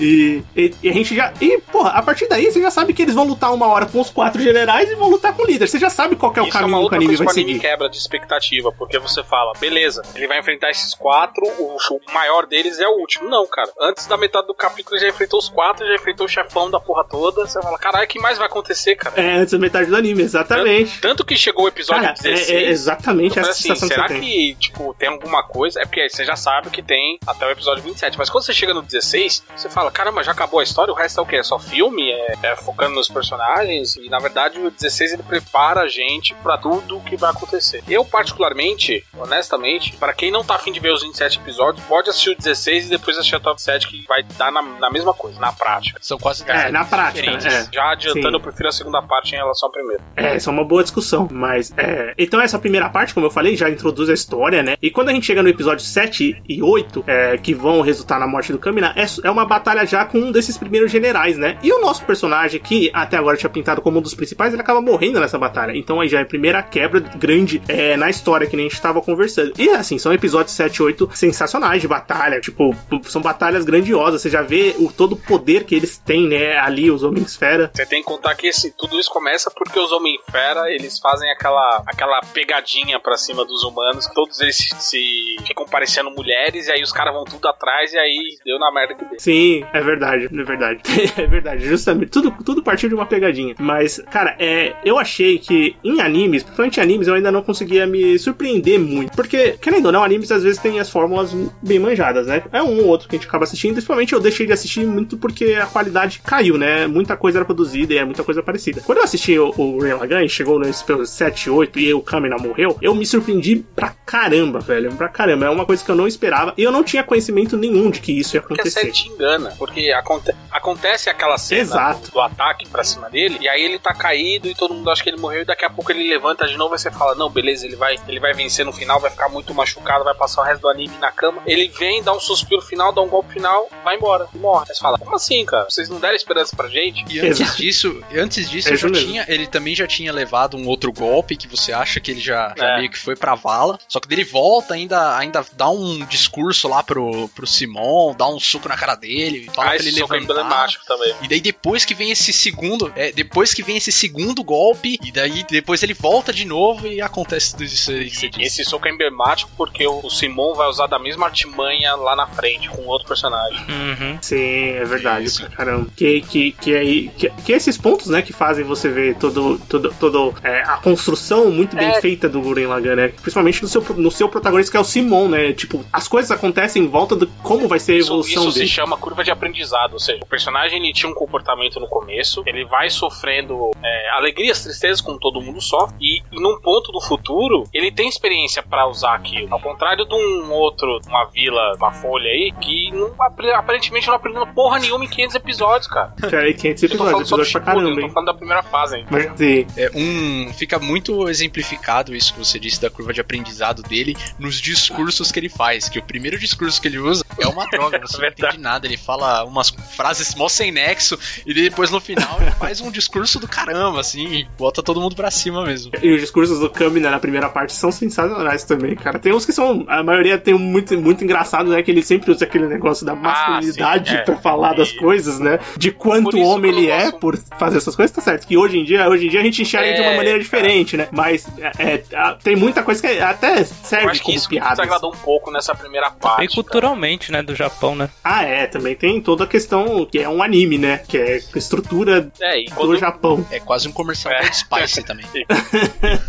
E, e- e a gente já. E, porra, a partir daí você já sabe que eles vão lutar uma hora com os quatro generais e vão lutar com o líder. Você já sabe qual que é o Isso é uma caminho que o outra anime coisa vai que o anime seguir. quebra de expectativa, porque você fala, beleza, ele vai enfrentar esses quatro, o, o maior deles é o último. Não, cara. Antes da metade do capítulo ele já enfrentou os quatro, já enfrentou o chefão da porra toda. Você fala, caralho, o que mais vai acontecer, cara? É, antes da metade do anime, exatamente. Tanto que chegou o episódio Cara, é, 16. é exatamente eu essa assim, sensação será que que, tipo, tem alguma coisa? É porque aí você já sabe que tem até o episódio 27. Mas quando você chega no 16, você fala, caramba, já acabou a história? O resto é o quê? É só filme? É, é focando nos personagens? E na verdade o 16 ele prepara a gente pra tudo o que vai acontecer. Eu, particularmente, honestamente, pra quem não tá afim de ver os 27 episódios, pode assistir o 16 e depois assistir o top 7 que vai dar na, na mesma coisa, na prática. São quase É, na prática, é. Já adiantando, Sim. eu prefiro a segunda parte em relação à primeira. É, essa é uma boa discussão, mas é. Então essa primeira parte, como eu falei, já introduz a história, né? E quando a gente chega no episódio 7 e 8, é, que vão resultar na morte do Kamina, é, é uma batalha já com um desses primeiros generais, né? E o nosso personagem, que até agora tinha pintado como um dos principais, ele acaba morrendo nessa batalha. Então aí já é a primeira quebra grande é, na história que nem a gente tava conversando. E assim, são episódios 7 e 8 sensacionais de batalha, tipo, são batalhas grandiosas. Você já vê o, todo o poder que eles têm, né? Ali, os Homens-Fera. Você tem que contar que esse, tudo isso começa porque os Homem-Fera, eles fazem aquela, aquela pegadinha pra cima dos humanos, todos eles se, se ficam parecendo mulheres, e aí os caras vão tudo atrás, e aí deu na merda Sim, é verdade, é verdade. é verdade, justamente. Tudo, tudo partiu de uma pegadinha. Mas, cara, é, eu achei que em animes, principalmente em animes, eu ainda não conseguia me surpreender muito. Porque, querendo ou não, animes às vezes tem as fórmulas bem manjadas, né? É um ou outro que a gente acaba assistindo. Principalmente eu deixei de assistir muito porque a qualidade caiu, né? Muita coisa era produzida e é muita coisa parecida. Quando eu assisti o, o Ren Lagan, chegou nesse pelos 7, 8 e o Kamina morreu, eu me surpreendi pra caramba, velho. Pra caramba. É uma coisa que eu não esperava. E eu não tinha conhecimento nenhum de que isso ia acontecer. Série te engana. Porque aconte- acontece aquela cena Exato. do, do ataque pra cima dele, e aí ele tá caído e todo mundo acha que ele morreu, e daqui a pouco ele levanta de novo e você fala: Não, beleza, ele vai, ele vai vencer no final, vai ficar muito machucado, vai passar o resto do anime na cama. Ele vem, dá um suspiro final, dá um golpe final, vai embora e morre. Aí você fala: Como assim, cara? Vocês não deram esperança pra gente? E antes Exato. disso, antes disso É já tinha, ele também já tinha levado um outro golpe que você acha que ele já, já É. meio que foi pra vala. Só que dele volta, ainda, ainda dá um discurso lá pro, pro Simon, dá um soco na cara dele, fala Ah, pra esse ele soco é levantar. emblemático também. E daí depois que vem esse segundo, é, depois que vem esse segundo golpe, e daí depois ele volta de novo e acontece tudo isso aí E esse soco é emblemático porque o, o Simon vai usar da mesma artimanha lá na frente com outro personagem. Uhum. Sim, é verdade, Isso. pra caramba. Que, que, que, aí, que, que esses pontos, né, que fazem você ver todo, todo, todo é, a construção muito bem É. feita do Guren Lagann, né? Principalmente no seu, no seu protagonista, que é o Simon, né? Tipo, as coisas acontecem em volta de como vai ser a evolução isso se chama curva de aprendizado, ou seja, o personagem ele tinha um comportamento no começo, ele vai sofrendo é, alegrias, tristezas, como todo mundo sofre, e, e num ponto do futuro ele tem experiência pra usar aquilo. Ao contrário de um outro, uma vila, uma folha aí, que não, aparentemente não aprendeu porra nenhuma em 500 episódios, cara. Cara, e 500 Eu tô falando episódios, episódio pra caramba, eu tô hein? falando da primeira fase, hein. Mas, sim. É um fica muito exemplificado isso que você disse da curva de aprendizado dele nos discursos que ele faz, que o primeiro discurso que ele usa é uma droga, você não Entende nada, ele fala umas frases mó sem nexo e depois no final ele faz um discurso do caramba assim, e bota todo mundo pra cima mesmo. E os discursos do Kamina na primeira parte são sensacionais também, cara. Tem uns que são. A maioria tem um muito, muito engraçado, né? Que ele sempre usa aquele negócio da masculinidade sim, é. pra falar das E- coisas, né? De quanto isso homem que ele é gosto- por fazer essas coisas, tá certo. Que hoje em dia, hoje em dia a gente enxerga de uma É, maneira cara. diferente, né? Mas é, é, tem muita coisa que até serve acho que como isso que me piada. desagradou um pouco nessa primeira parte. E culturalmente, né, do Japão, né? Ah, é, também tem toda a questão que é um anime, né? Que é a estrutura. É, do quando, Japão. É quase um comercial É. Spice também.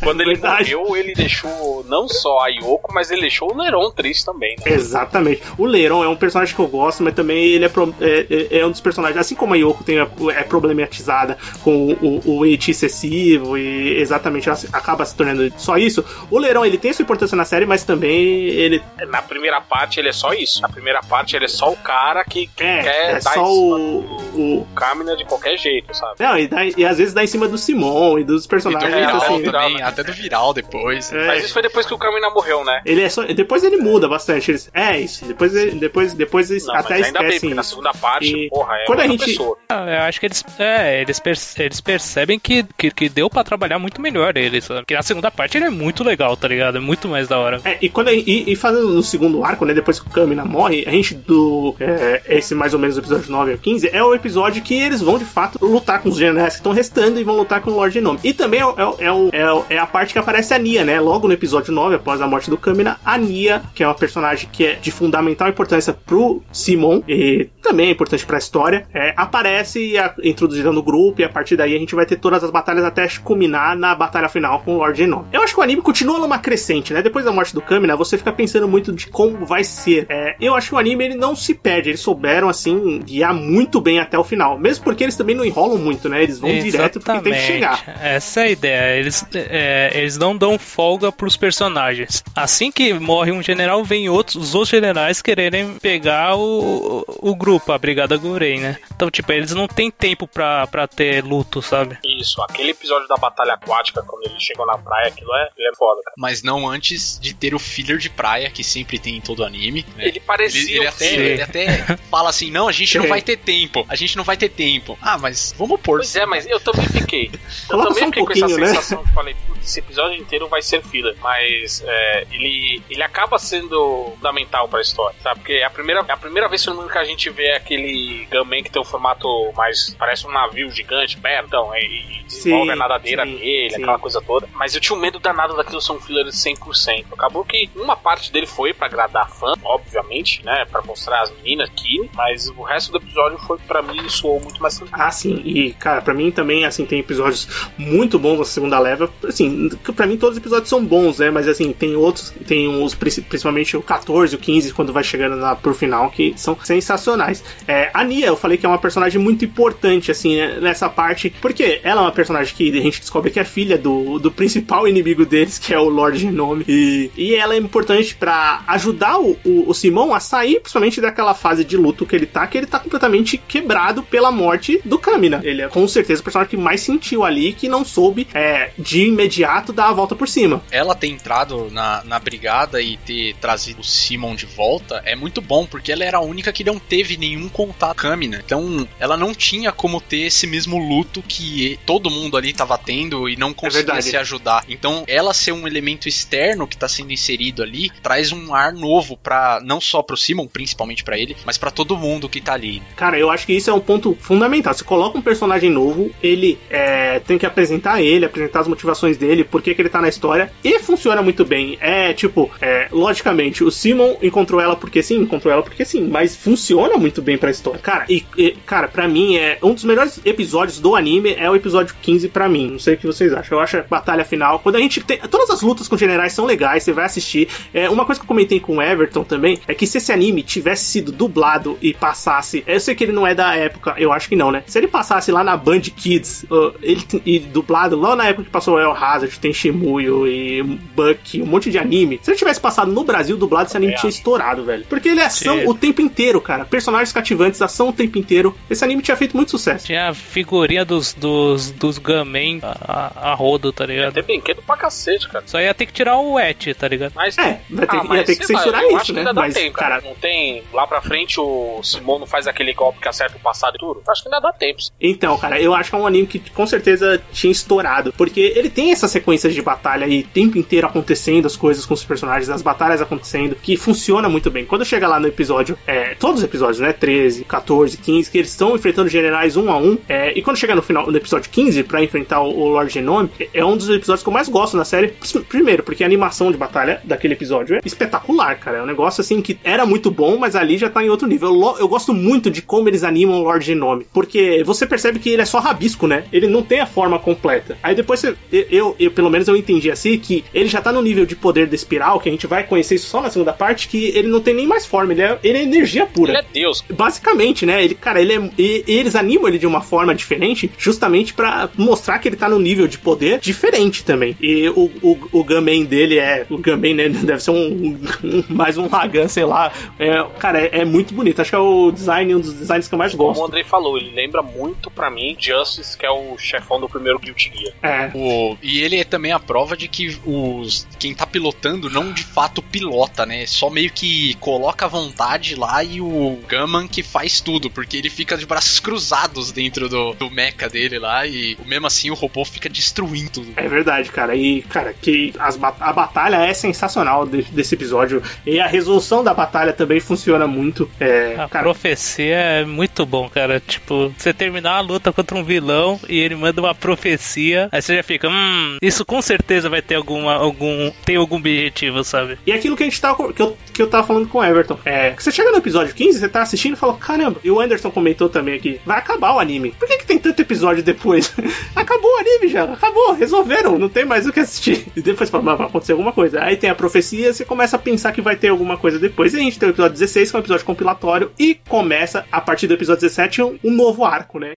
quando ele Verdade. morreu, ele deixou não só a Yoko, mas ele deixou o Leron triste também, né? Exatamente. O Leiron é um personagem que eu gosto, mas também ele é, pro- é, é- é um dos personagens, assim como a Yoko tem é problematizada com o, o excessivo e exatamente ela acaba se tornando só isso. O Leiron ele tem sua importância na série, mas também ele Na primeira parte ele é só isso. Na primeira parte ele é só o cara que que é, quer é dar só em cima o, o Kamina de qualquer jeito, sabe? não, e, dá- e às vezes dá em cima do Simon e dos E do personagens viral assim. viral, também, né? até do viral depois. É. Mas isso foi depois que o Kamina morreu, né? Ele é só, depois ele muda bastante. Ele- é isso. Depois ele- depois depois eles Não, até bem, esquecem na segunda parte, E porra, é quando a gente- pessoa. Ah, Eu acho que eles, é, eles, perce- eles percebem que, que, que deu pra trabalhar muito melhor ele, sabe? Porque na segunda parte ele é muito legal, tá ligado? É muito mais da hora. É, e, quando, e, e fazendo no segundo arco, né? Depois que o Kamina morre, a gente do. É, esse mais ou menos episódio 9 ao 15 é o episódio que eles vão de fato lutar com os generais que estão restando e vão lutar com o Lord Genome. E também é, é, é, é, é a parte que aparece a Nia, né? Logo no episódio 9, após a morte do Kamina, a Nia, que é uma personagem que é de fundamental importância pro Simon e também é importante pra história, é, aparece e é introduzida no grupo e a partir daí a gente vai ter todas as batalhas até culminar na batalha final com o Lord Genome. Eu acho que o anime continua numa crescente, né? Depois da morte do Kamina, você fica pensando muito de como vai ser. É, eu acho que o anime ele não se perde, eles souberam assim guiar muito bem até o final, mesmo porque eles também não enrolam muito, né? Eles vão direto porque tem que chegar. Essa é a ideia. Eles, é, eles não dão folga pros personagens. Assim que morre um general, vem outros, os outros generais quererem pegar o, o grupo, a Brigada Gurei, né? Então, tipo, eles não têm tempo pra, pra ter luto, sabe? Isso, aquele episódio da batalha aquática, quando ele chegou na praia, aquilo é, ele é foda, cara. Mas não antes de ter o filler de praia, que sempre tem em todo anime. né? Ele parecia Ele, ele até, filler. ele até fala assim: não, a gente não vai ter tempo. A gente não vai ter tempo. Ah, mas vamos pôr. Pois é, mas eu também fiquei. Eu Coloca também só um fiquei com essa né? sensação que falei, esse episódio inteiro vai ser filler, mas é, ele, ele acaba sendo fundamental pra história, sabe? Porque é a primeira, é a primeira vez no mundo que a gente vê aquele Gunman que tem um formato mais. parece um navio gigante, perto, então, e, desenvolve Sim, a nadadeira sim, dele, sim. aquela coisa toda. Mas eu tinha um medo danado daquilo ser um filler de 100%. Acabou que uma parte dele foi pra agradar fã, obviamente, né? Pra mostrar as meninas aqui, mas o resto do episódio foi pra mim soou muito mais tranquilo. Ah, sim. E, cara, pra mim também, assim, tem episódios muito bons na segunda leva. Assim, que pra mim todos os episódios são bons, né? Mas, assim, tem outros, tem os, princi- principalmente o 14 e o 15, quando vai chegando por final, que são sensacionais. É, a Nia, eu falei que é uma personagem muito importante, assim, né, nessa parte, porque ela é uma personagem que a gente descobre que é filha do, do principal inimigo deles, que é o Lord Genome. E, e ela é importante pra ajudar o, o, o Simão a sair, principalmente daquela fase de luto que ele tá, que ele tá completamente quebrado pela morte do Kamina. Ele é com certeza o personagem que mais sentiu ali, que não soube é, de imediato dar a volta por cima. ela ter entrado na, na brigada e ter trazido o Simon de volta é muito bom, porque ela era a única que não teve nenhum contato com a Kamina. Então, ela não tinha como ter esse mesmo luto que todo mundo ali tava tendo e não conseguia verdade. se ajudar. Então, ela ser um elemento externo que tá sendo inserido ali traz um ar novo para não só pro Simon, principalmente pra ele, mas pra todo mundo que tá ali. Cara, eu acho que isso é um ponto fundamental. Você coloca um personagem novo, ele é, tem que apresentar ele, apresentar as motivações dele, por que que ele tá na história, e funciona muito bem. É tipo, é, logicamente, o Simon encontrou ela porque sim, encontrou ela porque sim, mas funciona muito bem pra história. Cara, e, e, cara, pra mim é um dos melhores episódios do anime é o episódio 15 pra mim. Não sei o que vocês acham. Eu acho a batalha final, quando a gente tem todas as lutas com generais são legais, você vai assistir. É, uma coisa que eu comentei com o Everton também é que se esse anime tivesse sido dublado e passasse, eu sei que ele não é da época, eu acho que não, né? Se ele passasse lá na Band Kids, uh, ele e dublado lá na época que passou El Hazard, tem Shimuyo e Buck, um monte de anime. Se ele tivesse passado no Brasil dublado, esse anime É. tinha estourado, velho. Porque ele é ação Sim. o tempo inteiro, cara. Personagens cativantes, ação o tempo inteiro. Esse anime tinha feito muito sucesso. Tinha a figurinha dos, dos, dos Gunmen a, a, rodo, tá Ia ligado? ter brinquedo pra cacete, cara. Só ia ter que tirar o et, tá ligado? Mas, É, vai ter, Ah, ia mas ter que lá, censurar eu isso, acho que né? ainda dá Mas, tempo, cara. Não tem. Lá pra frente o Simon não faz aquele golpe que acerta o passado e tudo. Acho que ainda dá tempo. Então, cara, eu acho que é um anime que com certeza tinha estourado. Porque ele tem essas sequências de batalha o tempo inteiro acontecendo, as coisas com os personagens, as batalhas acontecendo, que funciona muito bem. Quando chega lá no episódio, é, todos os episódios, né? 13, 14, 15, que eles estão enfrentando generais um a um. é, e quando chega no final do episódio 15, pra enfrentar o, o Lord Genome, é- um dos episódios que eu mais gosto na série. Primeiro, porque a animação de batalha daquele episódio é espetacular, cara. É um negócio assim que era muito bom, mas ali já tá em outro nível. Eu, eu gosto muito de como eles animam o Lord Genome. Porque você percebe que ele é só rabisco, né? Ele não tem a forma completa. Aí depois você. Eu, eu, eu, pelo menos eu entendi assim que ele já tá no nível de poder da espiral, que a gente vai conhecer isso só na segunda parte, que ele não tem nem mais forma, ele é, ele é energia pura. Ele é Deus. Basicamente, né? Ele, cara, ele é. E, eles animam ele de uma forma diferente, justamente pra mostrar que ele tá num nível de poder diferente também. E o, o, o Gunman dele é. O Gunman, né? Deve ser um. um- mais um Lagan, sei lá. É, cara, é, é muito bonito. Acho que é o design, um dos designs que eu mais Como o gosto. Andrei falou, ele lembra muito pra mim Justice, que é o chefão do primeiro Guilty Gear. É. O- e ele é também a prova de que os quem tá pilotando não de fato pilota, né? Só meio que coloca a vontade lá e o Gaman que faz tudo, porque ele fica de braços cruzados dentro do, do mecha dele lá e mesmo assim o robô fica destruindo tudo. É verdade, cara. E, cara, que as a batalha é sensacional de- desse episódio. E a resolução da batalha também funciona muito. É, A cara, profecia é muito bom, cara. Tipo, você terminar a luta contra um vilão e ele manda uma profecia, aí você já fica, hum, isso com certeza vai ter alguma, algum, tem algum objetivo, sabe? E aquilo que a gente tava. Que eu, que eu tava falando com o Everton. É. Que você chega no episódio 15, você tá assistindo e fala, caramba, e o Anderson comentou também aqui, vai acabar o anime. Por que, que tem tanto episódio depois? acabou o anime já, acabou, resolveram, não tem mais o que assistir. E depois fala, mas vai acontecer alguma coisa. Aí tem a profecia, você começa a pensar que vai ter alguma coisa depois. E a gente tem o episódio 16, que é um episódio compilatório, e começa, a partir do episódio 17, um, um novo arco, né?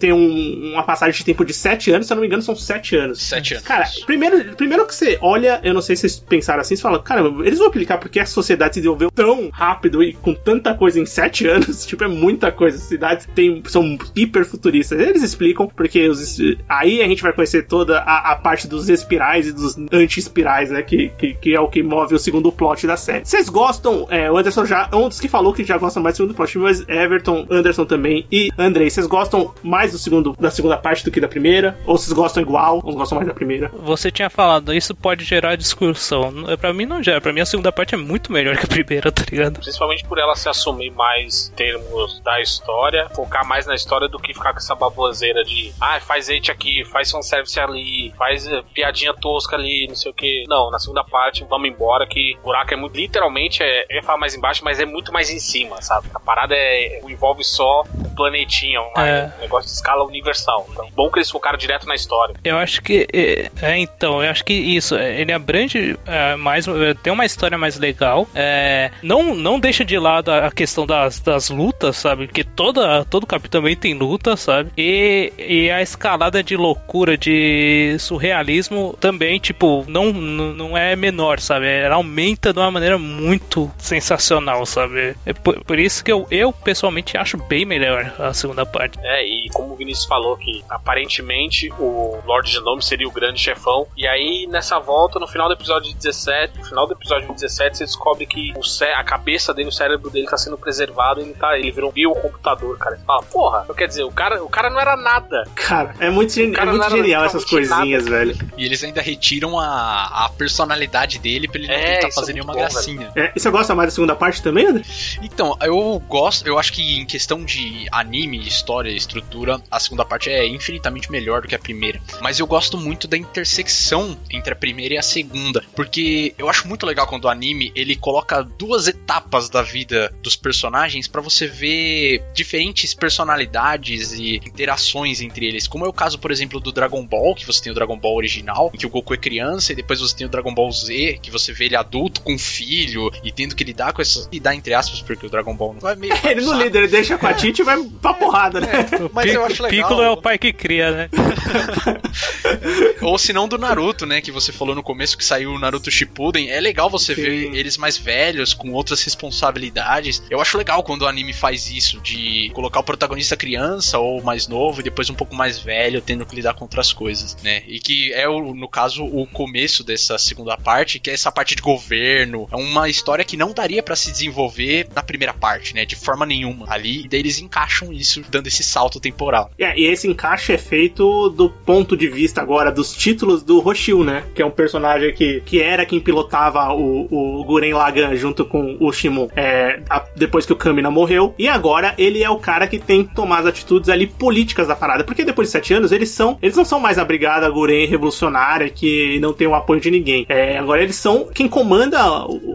Tem um- uma passagem de tempo de 7 anos, se eu não me engano, são 7 anos. Sete anos. Cara, primeiro, primeiro que você olha, eu não sei se vocês pensaram assim, você fala, caramba, eles vão aplicar porque a sociedade se desenvolveu tão rápido e com tanta coisa em sete anos, tipo, é muita coisa. As cidades tem, são hiper futuristas. Eles explicam, porque os, aí a gente vai conhecer toda a, a parte dos espirais e dos anti-espirais, né? Que, que, que é o que move o segundo plot da série. Vocês gostam, é, o Anderson já, é um dos que falou que já gosta mais do segundo plot, mas Everton, Anderson também e Andrei, vocês gostam mais mais do segundo, da segunda parte do que da primeira? Ou vocês gostam igual? Ou gostam mais da primeira? Você tinha falado, isso pode gerar discussão. Pra mim não gera, pra mim a segunda parte é muito melhor que a primeira, tá ligado? Principalmente por ela se assumir mais termos da história, focar mais na história do que ficar com essa baboseira de ah, faz hate aqui, faz fanservice ali, faz eh, piadinha tosca ali, não sei o que. Não, na segunda parte, vamos embora que o buraco é muito, literalmente, é, eu ia falar mais embaixo, mas é muito mais em cima, sabe? A parada é, envolve só planetinha, um, É. um negócio de escala universal. Então, bom que eles focaram direto na história. Eu acho que. É, é, então, eu acho que isso. é, Ele abrange é, mais. é, Tem uma história mais legal. é, não, não deixa de lado a questão das, das lutas, sabe? Porque toda, todo capítulo também tem luta, sabe? E, e a escalada de loucura, de surrealismo também, tipo, não, não não é menor, sabe? Ela aumenta de uma maneira muito sensacional, sabe? É por, por isso que eu, eu pessoalmente acho bem melhor a segunda parte. É, e como o Vinícius falou que aparentemente o Lorde Genome seria o grande chefão. E aí, nessa volta, no final do episódio 17, no final do episódio 17, você descobre que o cé a cabeça dele, o cérebro dele tá sendo preservado ele, tá, ele virou um biocomputador, cara. Você fala, porra, quer dizer, o cara, o cara não era nada. Cara, é muito, é muito genial essas coisinhas, velho. E eles ainda retiram a, a personalidade dele pra ele não É, tentar isso é fazer muito nenhuma bom, gracinha. É, e você gosta mais da segunda parte também, André? Então, eu gosto, eu acho que em questão de anime, história, estrutura, a segunda parte é infinitamente melhor do que a primeira. Mas eu gosto muito da intersecção entre a primeira e a segunda, porque eu acho muito legal quando o anime ele coloca duas etapas da vida dos personagens pra você ver diferentes personalidades e interações entre eles. Como é o caso, por exemplo, do Dragon Ball, que você tem o Dragon Ball original, em que o Goku é criança, e depois você tem o Dragon Ball Z, que você vê ele adulto com filho e tendo que lidar com essa lidar entre aspas, porque o Dragon Ball não vai meio Ele não lida, ele deixa com a Tite e vai pra porrada, né? mas eu acho legal. Piccolo é o pai que cria, né? Ou se não do Naruto, né? Que você falou no começo que saiu o Naruto Shippuden. É legal você Sim. ver eles mais velhos, com outras responsabilidades. Eu acho legal quando o anime faz isso, de colocar o protagonista criança ou mais novo e depois um pouco mais velho, tendo que lidar com outras coisas, né? E que é, o, no caso, o começo dessa segunda parte, que é essa parte de governo. É uma história que não daria pra se desenvolver na primeira parte, né? De forma nenhuma. Ali, e daí eles encaixam isso, dando esse salto temporal. É, e esse encaixe é feito do ponto de vista agora dos títulos do Roshio, né? Que é um personagem que, que era quem pilotava o, o Guren Lagan junto com o Shimon é, a- depois que o Kamina morreu. E agora ele é o cara que tem que tomar as atitudes ali políticas da parada. Porque depois de sete anos, eles são. Eles não são mais a brigada Guren revolucionária que não tem o apoio de ninguém. É, agora eles são quem comanda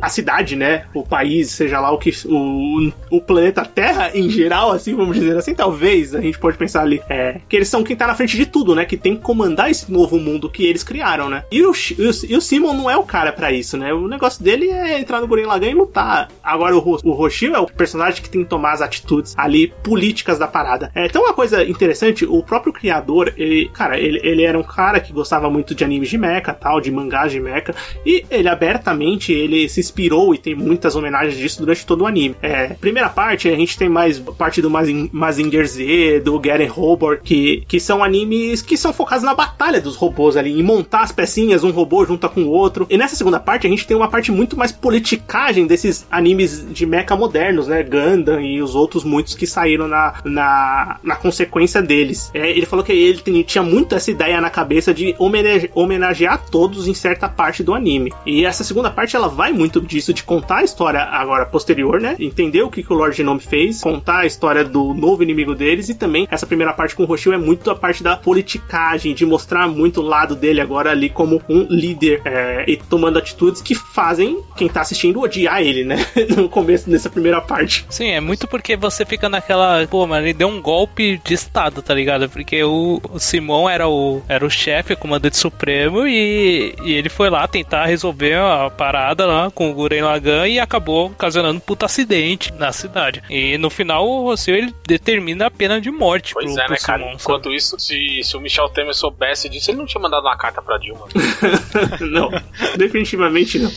a cidade, né? O país, seja lá o que. O, o planeta Terra em geral, assim, vamos dizer assim, talvez a gente pode pensar ali. É, que eles são quem tá na frente de tudo, né? Que tem que comandar esse novo mundo que eles criaram, né? E o, o, e o Simon não é o cara pra isso, né? O negócio dele é entrar no Gurren Lagann e lutar. Agora o, o Roshio é o personagem que tem que tomar as atitudes ali políticas da parada. É, então uma coisa interessante, o próprio criador, ele, cara, ele, ele era um cara que gostava muito de animes de mecha, tal, de mangás de mecha, e ele abertamente ele se inspirou e tem muitas homenagens disso durante todo o anime. É, primeira parte, a gente tem mais parte do Mazin- Mazinger Z, do Garen Robor, que, que são animes que são focados na batalha dos robôs ali, em montar as pecinhas, um robô junto com o outro. E nessa segunda parte, a gente tem uma parte muito mais politicagem desses animes de mecha modernos, né? Gundam e os outros muitos que saíram na, na, na consequência deles. É, ele falou que ele tem- tinha muito essa ideia na cabeça de homenage- homenagear todos em certa parte do anime. E essa segunda parte, ela vai muito disso, de contar a história agora posterior, né? Entender o que, que o Lord Genome fez, contar a história do novo inimigo deles e também essa primeira parte com o Roshio é muito a parte da politicagem, de mostrar muito o lado dele agora ali como um líder é, e tomando atitudes que fazem quem tá assistindo odiar ele, né? no começo dessa primeira parte. Sim, é muito porque você fica naquela. Pô, mas ele deu um golpe de estado, tá ligado? Porque o, o Simon era o, era o chefe, o comandante supremo, e, e ele foi lá tentar resolver a parada lá com o Guren Lagan e acabou ocasionando um puta acidente na cidade. E no final o Rossio ele determina a pena de morte Pois pro, é, né, pro cara? Simon. sabe? Enquanto isso, se, se o Michel Temer soubesse disso, ele não tinha mandado uma carta pra Dilma. não, definitivamente não.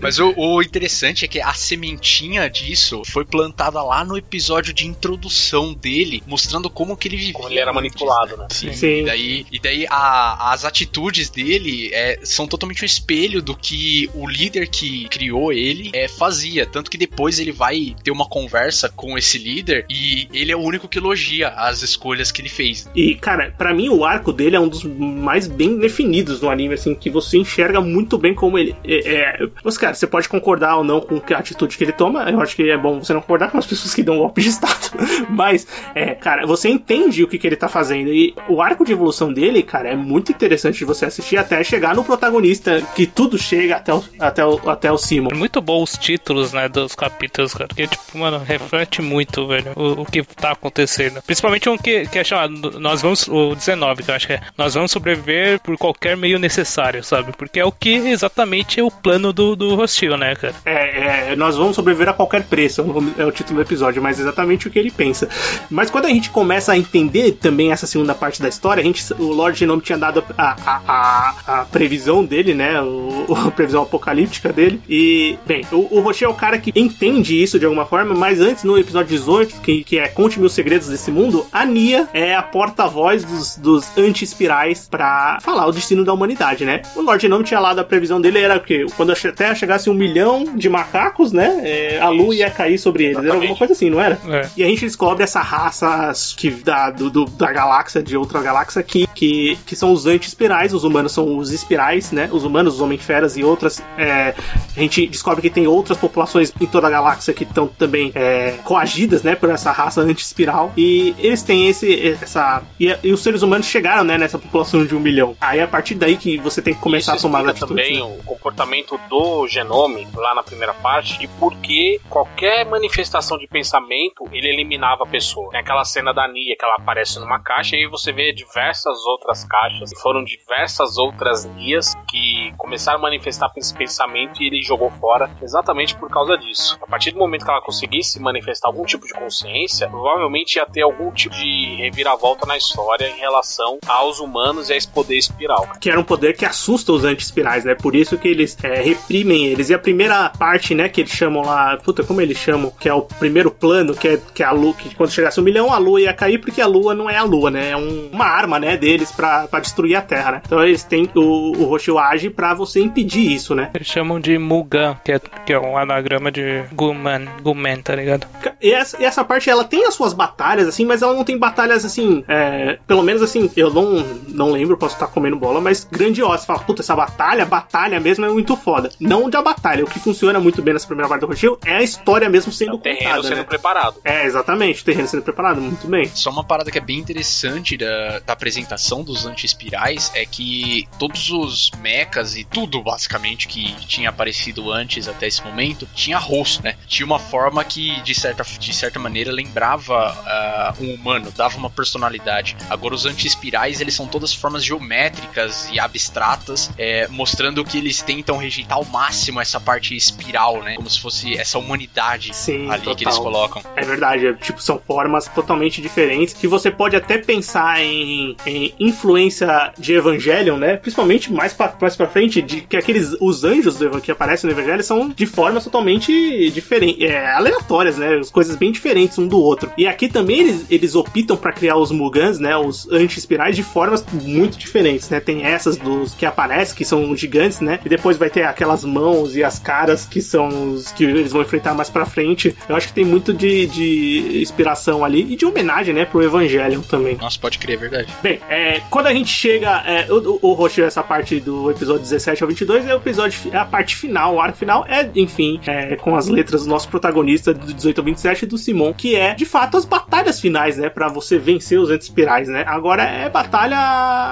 Mas o, o interessante é que a sementinha disso foi plantada lá no episódio de introdução dele, mostrando como que ele vivia. Como ele era manipulado, né? Sim. Sim. E daí, e daí a- as atitudes dele é, são totalmente um espelho do que o líder que criou ele é, fazia. Tanto que depois ele vai ter uma conversa com esse líder e ele é o único que elogia as escolhas que ele fez. E, cara, pra mim o arco dele é um dos mais bem definidos no anime, assim, que você enxerga muito bem como ele. É, é... Mas, cara, você pode concordar ou não com a atitude que ele toma. Eu acho que é bom você não concordar com as pessoas que dão golpe de Estado. Mas, é, cara, você entende o que, que ele tá fazendo. E o arco de evolução dele, cara, é muito interessante de você assistir até chegar no protagonista, que tudo chega até o, até o, até o Simon. É muito bom os títulos, né, dos capítulos, cara. Porque, tipo, mano, reflete muito, velho, o, o que tá acontecendo. Principalmente um que, que é chamado, nós vamos, o 19, que eu acho que é, nós vamos sobreviver por qualquer meio necessário, sabe? Porque é o que exatamente é o plano do, do Hostil, né, cara? É, é, nós vamos sobreviver a qualquer preço, é o título do episódio, mas exatamente o que ele pensa. Mas quando a gente começa a entender também essa segunda parte da história, a gente, o Lord Genome tinha dado a, a, a, a previsão dele, né? O, a previsão apocalíptica dele. E, bem, o, o é o cara que entende isso de alguma forma, mas antes, no episódio 18, que, que é Conte-me os segredos desse mundo, a Nia é a porta-voz dos, dos anti-espirais pra falar o destino da humanidade, né? O Lord Genome tinha lá da previsão dele, era o quê? Quando a Terra chegasse um milhão de macacos, né? é, a lua ia cair sobre eles. Era Exatamente. alguma coisa assim, não era? É. E a gente descobre essa raça que, da, do, do- da galáxia, de outra galáxia, que, que, que são os anti-espirais, os humanos são os espirais, né? Os humanos, os homem-feras e outras. é, a gente descobre que tem outras populações em toda a galáxia que estão também é, coagidas, né? Por essa raça anti-espiral. E eles têm esse. essa. E, e os seres humanos chegaram, né? Nessa população de um milhão. Aí é a partir daí que você tem que começar Isso a tomar atitudes. também né? o comportamento do genome lá na primeira parte e por que qualquer manifestação de pensamento ele eliminava a pessoa. Tem aquela cena da Nia que ela aparece numa caixa e aí você vê diversas outras caixas e foram diversas outras Nias que começaram a manifestar esse pensamento e ele jogou fora exatamente por causa disso. A partir do momento que ela conseguisse manifestar algum tipo de consciência, provavelmente ia ter algum tipo de reviravolta na história em relação aos humanos e a esse poder espiral. que era um poder que assusta os anti-espirais, né? Por isso que eles é, reprimem eles. E a primeira parte, né, que eles chamam lá, puta, como eles chamam? Que é o primeiro plano, que é que a lua, que quando chegasse um milhão, a lua ia cair, porque a lua não é a lua, né? É um- uma arma, né, deles pra, pra destruir a Terra, né? Então eles têm, o, o Roshio age pra você impedir isso, né? Eles chamam de Mugan, que é, que é um anagrama de Guman, Guman, tá ligado? E essa, e essa parte, ela tem as suas batalhas, assim, mas ela não tem batalhas, assim, é, pelo menos, assim, eu não, não lembro, posso estar comendo bola, mas grandiosa. Você fala, puta, essa batalha, batalha mesmo é muito foda. Não da batalha, o que funciona muito bem nessa primeira parte do Roshio é a história mesmo sendo o terreno contada, sendo né? preparado. É, exatamente, o terreno sendo preparado, muito bem. Só uma parada que é bem interessante da, da apresentação dos anti-espirais é que todos os mechas e tudo, basicamente, que tinha aparecido antes até esse momento, tinha rosto, né? Tinha uma forma que, de certa, de certa maneira, lembrava ah, um humano, dava uma personalidade. Agora, os anti-espirais, eles são todas formas geométricas e abstratas, é, mostrando que eles tentam rejeitar ao máximo essa parte espiral, né? Como se fosse essa humanidade Sim, ali total. que eles colocam. É verdade, é, tipo, são formas totalmente diferentes que você pode até pensar em, em influência de Evangelion, né? Principalmente mais pra, mais pra frente, de que aqueles os anjos do que aparecem no Evangelho são de formas totalmente diferentes, é, aleatórias, né? As coisas bem diferentes um do outro. E aqui também eles, eles optam pra criar os Mugans, né? Os anti-espirais de formas muito diferentes, né? Tem essas dos que aparecem, que são gigantes, né? E depois vai ter aquelas mãos e as caras que são os que eles vão enfrentar mais pra frente. Eu acho que tem muito de, de inspiração ali e de homenagem, né, pro Evangelion também. Nossa, pode crer, é verdade. Bem, é, quando a gente chega. É, o, o, Roxo, essa parte do episódio 17 ao 22 é o episódio, é a parte final, o arco final é, enfim, é, com as letras do nosso protagonista do 18 ao 27 do Simon, que é de fato as batalhas finais, né? Pra você vencer os anti-espirais, né? Agora é batalha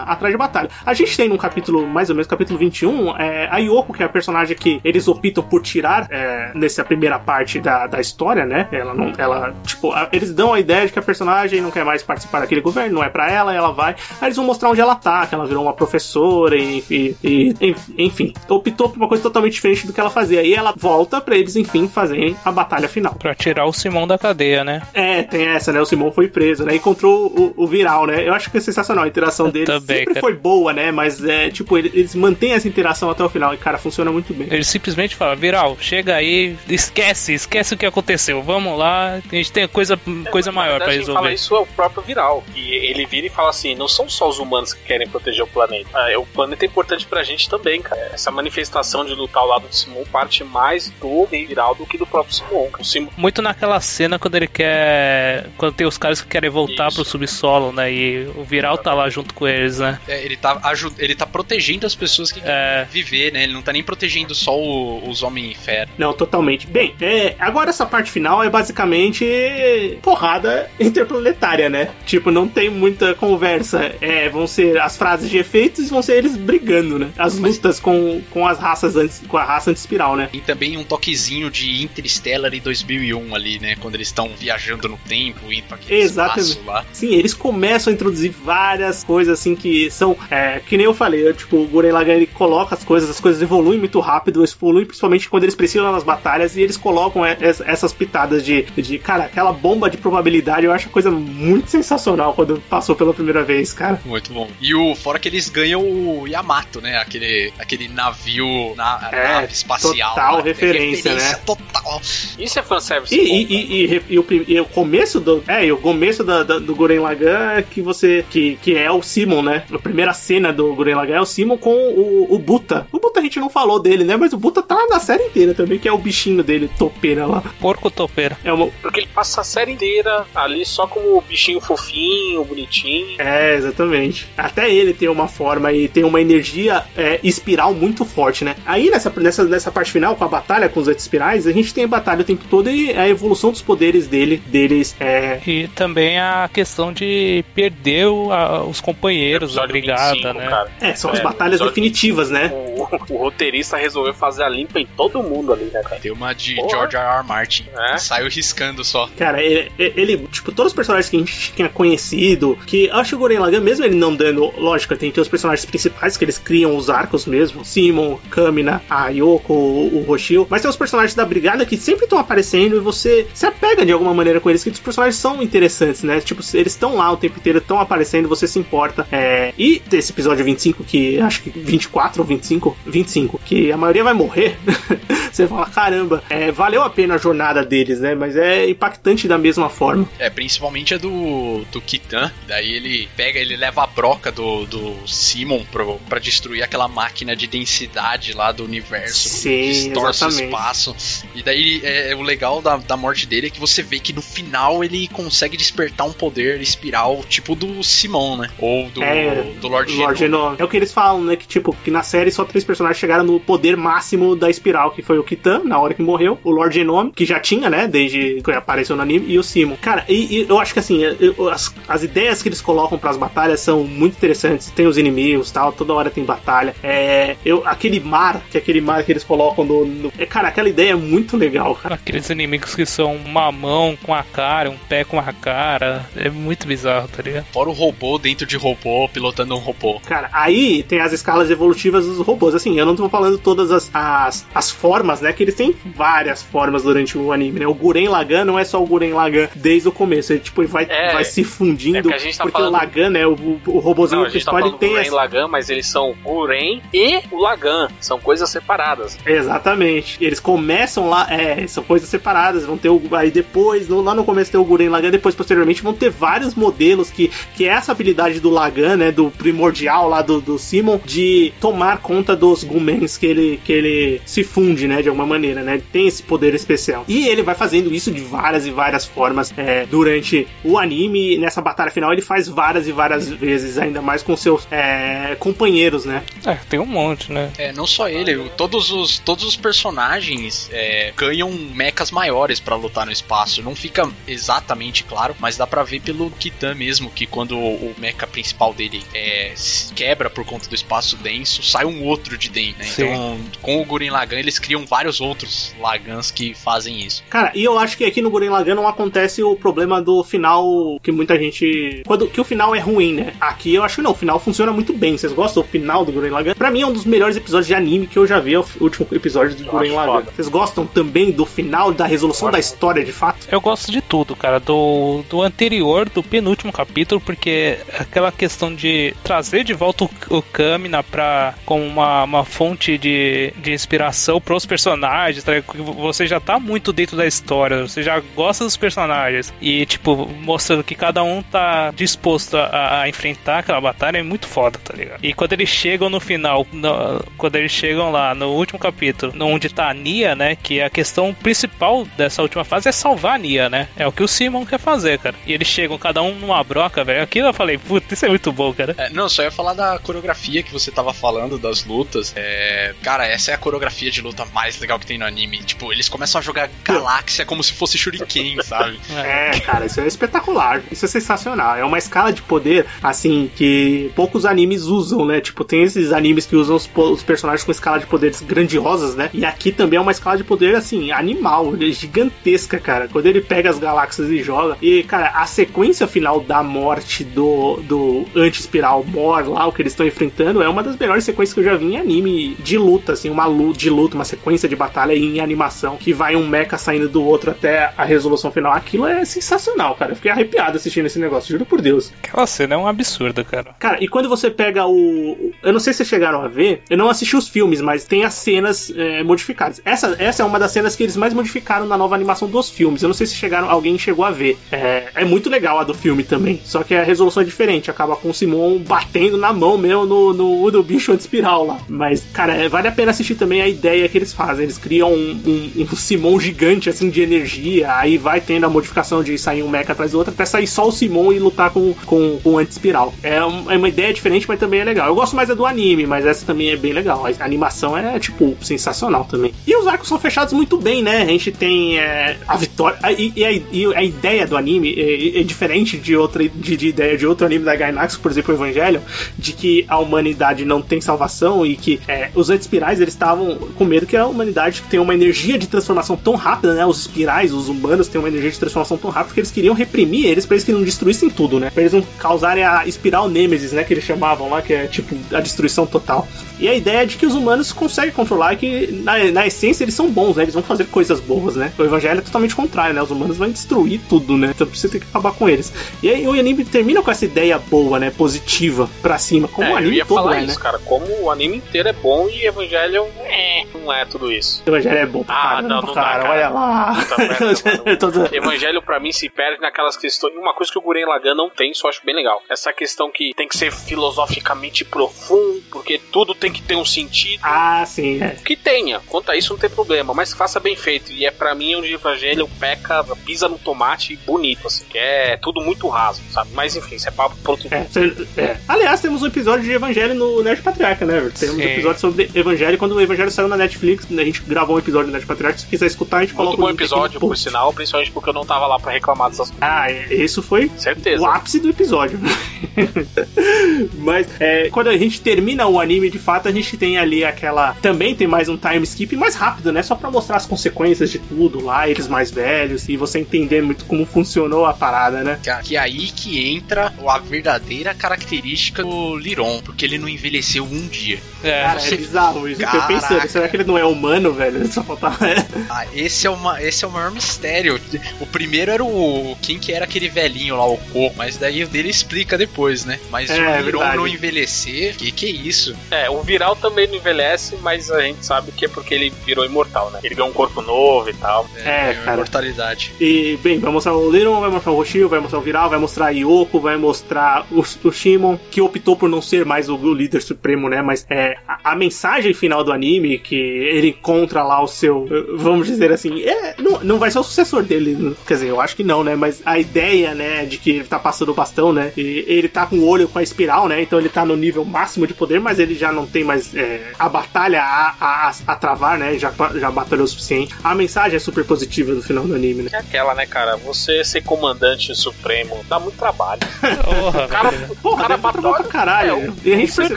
atrás de batalha. A gente tem no capítulo, mais ou menos, capítulo 21, é, a Yoko, que é a personagem que eles optam por tirar é, nessa primeira parte da, da história, né? Ela não. Ela, tipo, eles dão a ideia de que a personagem não quer mais participar daquele governo, não é pra ela, ela vai. Aí eles vão mostrar onde ela tá, que ela virou uma professora e, e, e enfim, optou por uma coisa totalmente diferente do que ela fazia. E ela volta pra eles, enfim, fazerem a batalha final. Pra tirar o Simão da cadeia, né? É, tem essa, né? O Simão foi preso, né? Encontrou o, o Viral, né? Eu acho que é sensacional a interação deles. Também, Sempre cara. foi boa, né? Mas é, tipo, eles, eles mantêm essa interação até o final e, cara, funciona muito bem. Ele simplesmente fala, Viral, chega aí, esquece, esquece o que aconteceu. Vamos lá, a gente tem coisa, coisa maior pra Quem fala resolver. isso é o próprio Viral. E ele vira e fala assim: não são só os humanos que querem proteger o planeta. Ah, o planeta é importante pra gente também, cara. Essa manifestação de lutar ao lado de Simon parte mais do Viral do que do próprio Simon. Simon Muito naquela cena quando ele quer. Quando tem os caras que querem voltar Isso. pro subsolo, né? E o Viral tá lá junto com eles, né? É, ele, tá ele tá protegendo as pessoas que querem É. viver, né? Ele não tá nem protegendo só o- os homens fera. Não, totalmente. Bem, é, agora essa parte final é basicamente porrada interplanetária, né? Tipo, não tem muita conversa. É, vão ser as frases de efeitos e vão ser eles brigando, né? As lutas com, com as raças antes, com a raça anti-espiral, né? Tem também um toquezinho de Interstellar em 2001 ali, né? Quando eles estão viajando no tempo, indo pra aquele Exatamente. espaço lá. Sim, eles começam a introduzir várias coisas assim que são. É, que nem eu falei, eu, tipo, o Guren ele coloca as coisas, as coisas evoluem muito rápido, eles evoluem principalmente quando eles precisam nas batalhas e eles colocam es- essas pitadas de, de. Cara, aquela bomba de probabilidade eu acho a coisa muito sensacional quando passou pela primeira vez, cara. Muito bom. E o fora que eles ganham o Yamato, né? Aquele, aquele navio na É, nave espacial. total lá. referência, né? total. Isso é fanservice. E, bom, e, e, e, e o, e o começo do. É, e o começo da, da- do Guren Lagann é que você. Que, que é o Simon, né? A primeira cena do Guren Lagann é o Simon com o, o Buta. O Buta a gente não falou dele, né? Mas o Buta tá na série inteira também, que é o bichinho dele, topeira lá. Porco topeira. É uma. Porque ele passa a série inteira ali só como bichinho fofinho, bonitinho. É, exatamente. Até ele tem uma forma e tem uma energia é, espiral muito forte, né? Aí nessa, nessa, nessa parte final, com a batalha com os espirais, a gente tem a batalha o tempo todo e a evolução dos poderes dele, deles é, E também a questão de perder o- a- os companheiros da Episódio brigada, 25, né? cara. É, são as É, batalhas episódio definitivas, né? O, o roteirista resolveu fazer a limpa em todo mundo ali, né, cara? Tem uma de Porra. George R. R. Martin. É. Saiu riscando só. Cara, ele, ele, tipo, todos os personagens que a gente tinha conhecido, que eu acho que o Guren Lagann, mesmo ele não dando, lógico, tem, tem os personagens principais que eles criam os arcos mesmo, Simon, Kamina, a Yoko, o, o Roshio, mas tem os personagens da brigada que sempre estão aparecendo e você se apega de alguma maneira com eles, que os personagens são interessantes, né? Tipo, eles estão lá o tempo inteiro, estão aparecendo, você se importa. É, e desse episódio 25, que acho que 24 ou 25, 25, que a maioria vai morrer, você fala, caramba, é, valeu a pena a jornada deles, né? Mas é impactante da mesma forma. É, principalmente a do, do Kitan. Daí ele pega, ele leva a broca do, do Simon pro, pra destruir aquela máquina de densidade lá do universo. Sim, distorce o exatamente. espaço. E daí é, o legal da, da morte dele é que você vê que no final ele consegue despertar um poder espiral tipo do Simon, né? Ou do, É, do Lord, Lord. Genome. É o que eles falam, né? Que tipo, que na série só três personagens chegaram no poder máximo da espiral, que foi o Kitan, na hora que morreu, o Lord Genome, que já tinha, né? Desde que apareceu no anime, e o Simon. Cara, e, e eu acho que assim, eu- as, as ideias que eles colocam pras batalhas são muito interessantes. Tem os inimigos tal, toda hora tem batalha. É. Eu, aquele mar, que é aquele mar que eles colocam no. no- é, cara, aquela ideia é muito legal, cara. Aqueles inimigos que são uma mão com a cara, um pé com a cara. É muito bizarro, tá ligado? Fora o robô dentro de robô, pilotando um robô. Cara, aí tem as escalas evolutivas dos robôs. Assim, eu não tô falando todas as, as, as formas, né? Que eles têm várias formas durante o anime, né? O Guren Lagann não é só o Guren Lagann desde o começo. Ele, tipo, ele vai, É, vai se fundindo. é que a gente tá porque falando- o Lagann, né? O, o, o robozinho Não, a gente tá principal, ele falando tem Guren essa... Lagan, mas eles são Guren e o Lagan. São coisas separadas. Exatamente. Eles começam lá, é, são coisas separadas. Vão ter o. Aí depois, lá no começo tem o Guren Lagan, depois, posteriormente, vão ter vários modelos que, que é essa habilidade do Lagan, né? Do primordial lá do, do Simon, de tomar conta dos Gumens que ele, que ele se funde, né? De alguma maneira, né? Ele tem esse poder especial. E ele vai fazendo isso de várias e várias formas é, durante o anime. E nessa batalha final, ele faz várias e várias vezes, ainda mais com seus é, companheiros, né? É, tem um monte, né? É, não só ele, todos os, todos os personagens é, ganham mechas maiores pra lutar no espaço. Não fica exatamente claro, mas dá pra ver pelo Kitan mesmo, que quando o mecha principal dele é, se quebra por conta do espaço denso, sai um outro de dentro, né? Sim. Então, com o Guren Lagan, eles criam vários outros Lagans que fazem isso. Cara, e eu acho que aqui no Guren Lagann não acontece o problema do final que muita gente. Quando, que o final é ruim, né? Aqui eu acho que não, o final funciona muito bem. Vocês gostam do final do Guren Lagann? Lagann, pra mim é um dos melhores episódios de anime que eu já vi, é o último episódio do Lagann. foda. Vocês gostam também do final, da resolução da história de fato? Eu gosto de tudo, cara. Do, do anterior, do penúltimo capítulo, porque aquela questão de trazer de volta o, o Kamina pra, como uma, uma fonte de, de inspiração pros personagens, tá? você já tá muito dentro da história, você já gosta dos personagens. E, tipo, mostrando que cada um tá disposto a, a enfrentar aquela batalha é muito foda, tá ligado? E quando eles chegam no final, no- quando eles chegam lá no último capítulo, onde tá a Nia, né? Que a questão principal dessa última fase é salvar a Nia, né? É o que o Simon quer fazer, cara. E eles chegam cada um numa broca, velho. Aquilo eu falei, puta, isso é muito bom, cara. É, não, só ia falar da coreografia que você tava falando, das lutas. É, cara, essa é a coreografia de luta mais legal que tem no anime. Tipo, eles começam a jogar galáxia como se fosse Shuriken, sabe? É, cara, isso é espetacular. Isso é sensacional. É uma escala de poder, assim, que poucos animes usam, né? Tipo, tem esses animes que usam os, os personagens com escala de poderes grandiosas, né? E aqui também é uma escala de poder, assim, animal, é gigantesca, cara. Quando ele pega as galáxias e joga. E, cara, a sequência final da morte do, do anti-espiral Mor lá, o que eles estão enfrentando, é uma das melhores sequências que eu já vi em anime de luta, assim, uma luta de luta, uma sequência de batalha em animação, que vai um mecha saindo do outro até a resolução final. Aquilo é sensacional, cara. Eu fiquei arrepiado assistindo esse negócio, juro por Deus. Aquela cena é um absurdo, cara. Cara, e quando você pega o. Eu não sei se vocês chegaram a ver, eu não assisti os filmes, mas tem as cenas é, modificadas. Essa, essa é uma das cenas que eles mais modificaram na nova animação dos filmes. Eu não sei se chegaram, alguém chegou a ver. É, é muito legal a do filme também. Só que a resolução é diferente. Acaba com o Simon batendo na mão mesmo no, no, no bicho anti-espiral lá. Mas, cara, é, vale a pena assistir também a ideia que eles fazem. Eles criam um, um, um Simon gigante, assim, de energia. Aí vai tendo a modificação de sair um mecha atrás do outro, até sair só o Simon e lutar com, com, com o anti-espiral. É, um- é uma ideia diferente, mas também é legal. Eu gosto mais da do anime, mas essa também é bem legal. A animação é, tipo, sensacional também. E os arcos são fechados muito bem, né? A gente tem é, a vitória. a- E, a, e a ideia do anime é, é diferente de outra de, de ideia de outro anime da Gainax, por exemplo, o Evangelho, de que a humanidade não tem salvação e que é, os anti-espirais eles estavam com medo que a humanidade tem uma energia de transformação tão rápida, né? Os espirais, os humanos têm uma energia de transformação tão rápida que eles queriam reprimir eles pra eles que não destruíssem tudo, né? Pra eles não causarem a espiral Nemesis, né? Que eles chamavam lá, que é tipo a destruição total. E a ideia é de que os humanos conseguem controlar e que, na, na essência, eles são bons, né? Eles vão fazer coisas boas, né? O evangelho é totalmente contrário, né? Os humanos vão destruir tudo, né? Então você tem que acabar com eles. E aí o anime termina com essa ideia boa, né? Positiva pra cima, como é, o eu anime ia todo falar é, isso, né? cara. Como o anime inteiro é bom e Evangelho é, não é tudo isso. Evangelho é bom pra Ah, caramba, não, não dá, cara. cara. Olha lá. Merda, Evangelho pra mim se perde naquelas questões. Uma coisa que o Guren Lagan não tem, eu acho bem legal. Essa questão que tem que ser filosoficamente profundo, porque tudo tem que ter um sentido. Ah, sim, é. Que tenha, quanto a isso não tem problema, mas que faça bem feito. E é pra mim onde o Evangelho peca, pisa no tomate bonito, assim, que é tudo muito raso, sabe? Mas enfim, isso é papo pro outro É, cê- é. Aliás, temos um episódio de Evangelho no Nerd Patriarca, né? Temos um episódio sobre Evangelho. Quando o Evangelho saiu na Netflix, a gente gravou um episódio do Nerd Patriarca. Se quiser escutar, a gente Muito coloca bom episódio, por sinal, principalmente porque eu não tava lá pra reclamar dessas coisas. Ah, é, isso foi Certeza. o ápice do episódio. Mas é, quando a gente termina o anime, de fato, a gente tem ali aquela. Também tem mais um time skip mais rápido, né? Só pra mostrar as consequências de tudo lá, eles mais velhos, e você entender muito como funcionou a parada, né? Que, que é aí que entra a verdadeira característica do Liron, porque ele não envelheceu um dia. É, Cara, você- é bizarro isso. Eu pensando, será que ele não é humano, velho? Só faltava. Ah, esse é, uma, esse é o maior mistério. O primeiro era o. Quem que era aquele velhinho lá, o Coco, mas daí o dele explica depois, né? Mas É, o Liron verdade. não envelhecer, que que é isso? É, o Viral também não envelhece, mas a gente sabe que é porque ele virou imortal, né? Ele ganhou um corpo novo e tal. É, a cara. imortalidade. E, bem, vai mostrar o Liron, vai mostrar o Hoshio, vai mostrar o Viral, vai mostrar a Yoko, vai mostrar o, o Shimon, que optou por não ser mais o, o líder supremo, né? Mas é, a, a mensagem final do anime, que ele encontra lá o seu, vamos dizer assim, é, não, não vai ser o sucessor dele, quer dizer, eu acho que não, né? Mas a ideia, né, de que ele tá passando o bastão, né? E ele tá com o olho com a espiral, né? Então ele tá no nível máximo de poder, mas ele já não tem mais é, a batalha a, a, a travar, né? Já, já batalhou o suficiente. A mensagem é super positiva no final do anime, né? É aquela, né, cara? Você ser comandante supremo dá muito trabalho. porra, O cara, Porra, o cara pra caralho. É, o- e a gente o percebeu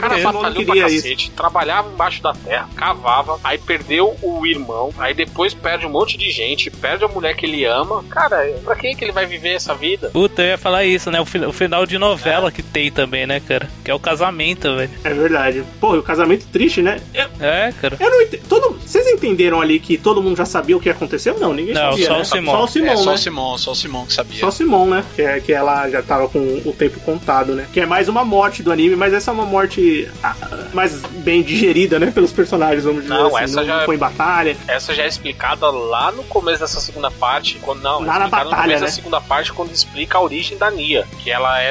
cara que o Simon não batalhou pra queria isso. cacete, trabalhava embaixo da terra, salvava, aí perdeu o irmão, aí depois perde um monte de gente, perde a mulher que ele ama. Cara, pra quem que ele vai viver essa vida? Puta, eu ia falar isso, né? O, fi- o final de novela que tem também, né, cara? Que é o casamento, velho. É verdade. Pô, e o casamento triste, né? Eu, É, cara. eu não entendo. Todo, vocês entenderam ali que todo mundo já sabia o que aconteceu? Não, ninguém Não, sabia. só né? o Simon. Só o Simon, é, só né? o Simon, só o Simon que sabia. Só o Simon, né? Que, é, que ela já tava com o tempo contado, né? Que é mais uma morte do anime, mas essa é uma morte ah, mais bem digerida, né? Pelos personagens, vamos dizer Não, assim. essa não já- foi em batalha. Essa já é explicada lá no começo dessa segunda parte, quando não, Lá na no batalha, começo né? da segunda parte quando explica a origem da Nia, que ela é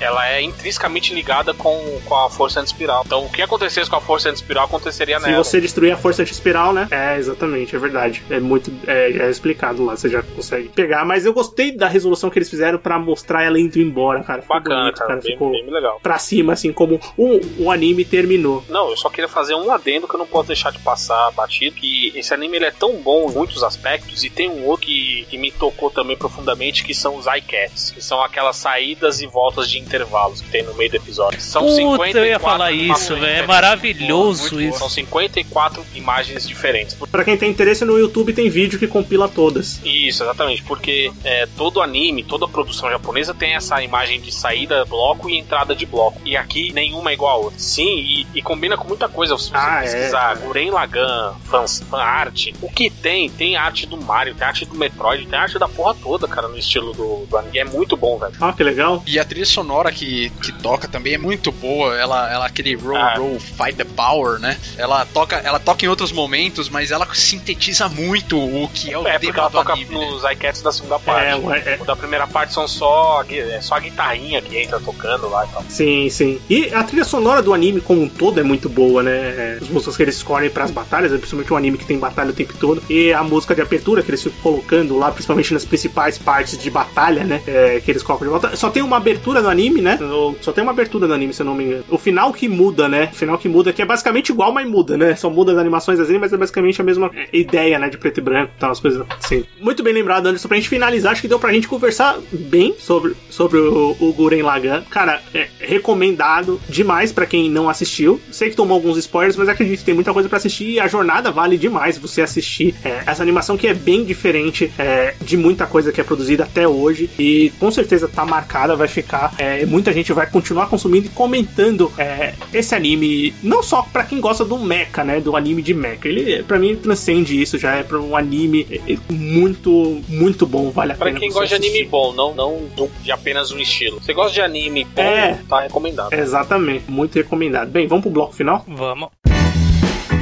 ela é intrinsecamente ligada com, com a força anti-espiral. Então, o que acontecesse com a força anti-espiral aconteceria Se nela. você destruir a força anti-espiral, né? É, exatamente, é verdade. É muito. É, é explicado lá, você já consegue pegar. Mas eu gostei da resolução que eles fizeram pra mostrar ela indo embora, cara. Ficou Bacana, bonito, cara, bem, Ficou bem legal. pra cima, assim, como o, o anime terminou. Não, eu só queria fazer um adendo que eu não posso deixar de passar batido, que esse anime ele é tão bom em muitos aspectos, e tem um outro que, que me tocou também profundamente, que são os iCats, que são aquelas saídas e voltas de intervalos que tem no meio do episódio. São Puta, 54 eu ia falar isso, imagens velho. É diferentes. maravilhoso isso. São 54 imagens diferentes. Pra quem tem interesse no YouTube, tem vídeo que compila todas. Isso, exatamente, porque é, todo anime, toda produção japonesa tem essa imagem de saída bloco e entrada de bloco. E aqui nenhuma é igual a outra. Sim, e, e combina com muita coisa. Se você Ah, é. pesquisar Guren Lagan, fans, fan art, o que tem? Tem arte do Mario, tem arte do Metroid, tem arte da porra toda, cara, no estilo do, do anime. É muito bom, velho. Ah, que legal. E a trilha sonora que, que toca também é muito boa. Ela, ela aquele roll Ah. roll fight the power, né? Ela toca, ela toca em outros momentos, mas ela sintetiza muito o que é o É, porque tema ela do toca anime. né? nos iCats da segunda parte. É, ué, é, O da primeira parte são só, é só a guitarrinha que entra tocando lá e tal. Sim, sim. E a trilha sonora do anime como um todo é muito boa, né? As músicas que eles escolhem pras batalhas, é principalmente um anime que tem batalha o tempo todo. E a música de abertura que eles ficam colocando lá, principalmente nas principais partes de batalha, né? É, que eles colocam de volta. Só tem uma abertura no anime, né? Só tem uma abertura no anime, se eu não me engano. O final que muda, né? Final que muda, que é basicamente igual, mas muda, né? Só muda as animações assim, mas é basicamente a mesma ideia, né? De preto e branco e tal, as coisas assim. Muito bem lembrado, Anderson. Pra gente finalizar, acho que deu pra gente conversar bem sobre, sobre o, o Guren Lagann. Cara, é recomendado demais pra quem não assistiu. Sei que tomou alguns spoilers, mas acredito que tem muita coisa pra assistir e a jornada vale demais você assistir é, essa animação que é bem diferente é, de muita coisa que é produzida até hoje e com certeza tá marcada, vai ficar. É, muita gente vai continuar consumindo e comentando é, esse anime, não só pra quem gosta do mecha, né, do anime de mecha. Ele, pra mim, transcende isso, já é pra um anime é, é, muito, muito bom, vale a Pra pena quem você gosta de assistir. anime bom, não, não de apenas um estilo. Você gosta de anime bom, É. tá recomendado. Exatamente, muito recomendado. Bem, vamos pro bloco final? Vamos.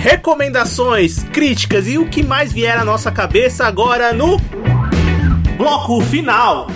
recomendações, críticas e o que mais vier à nossa cabeça agora no bloco final.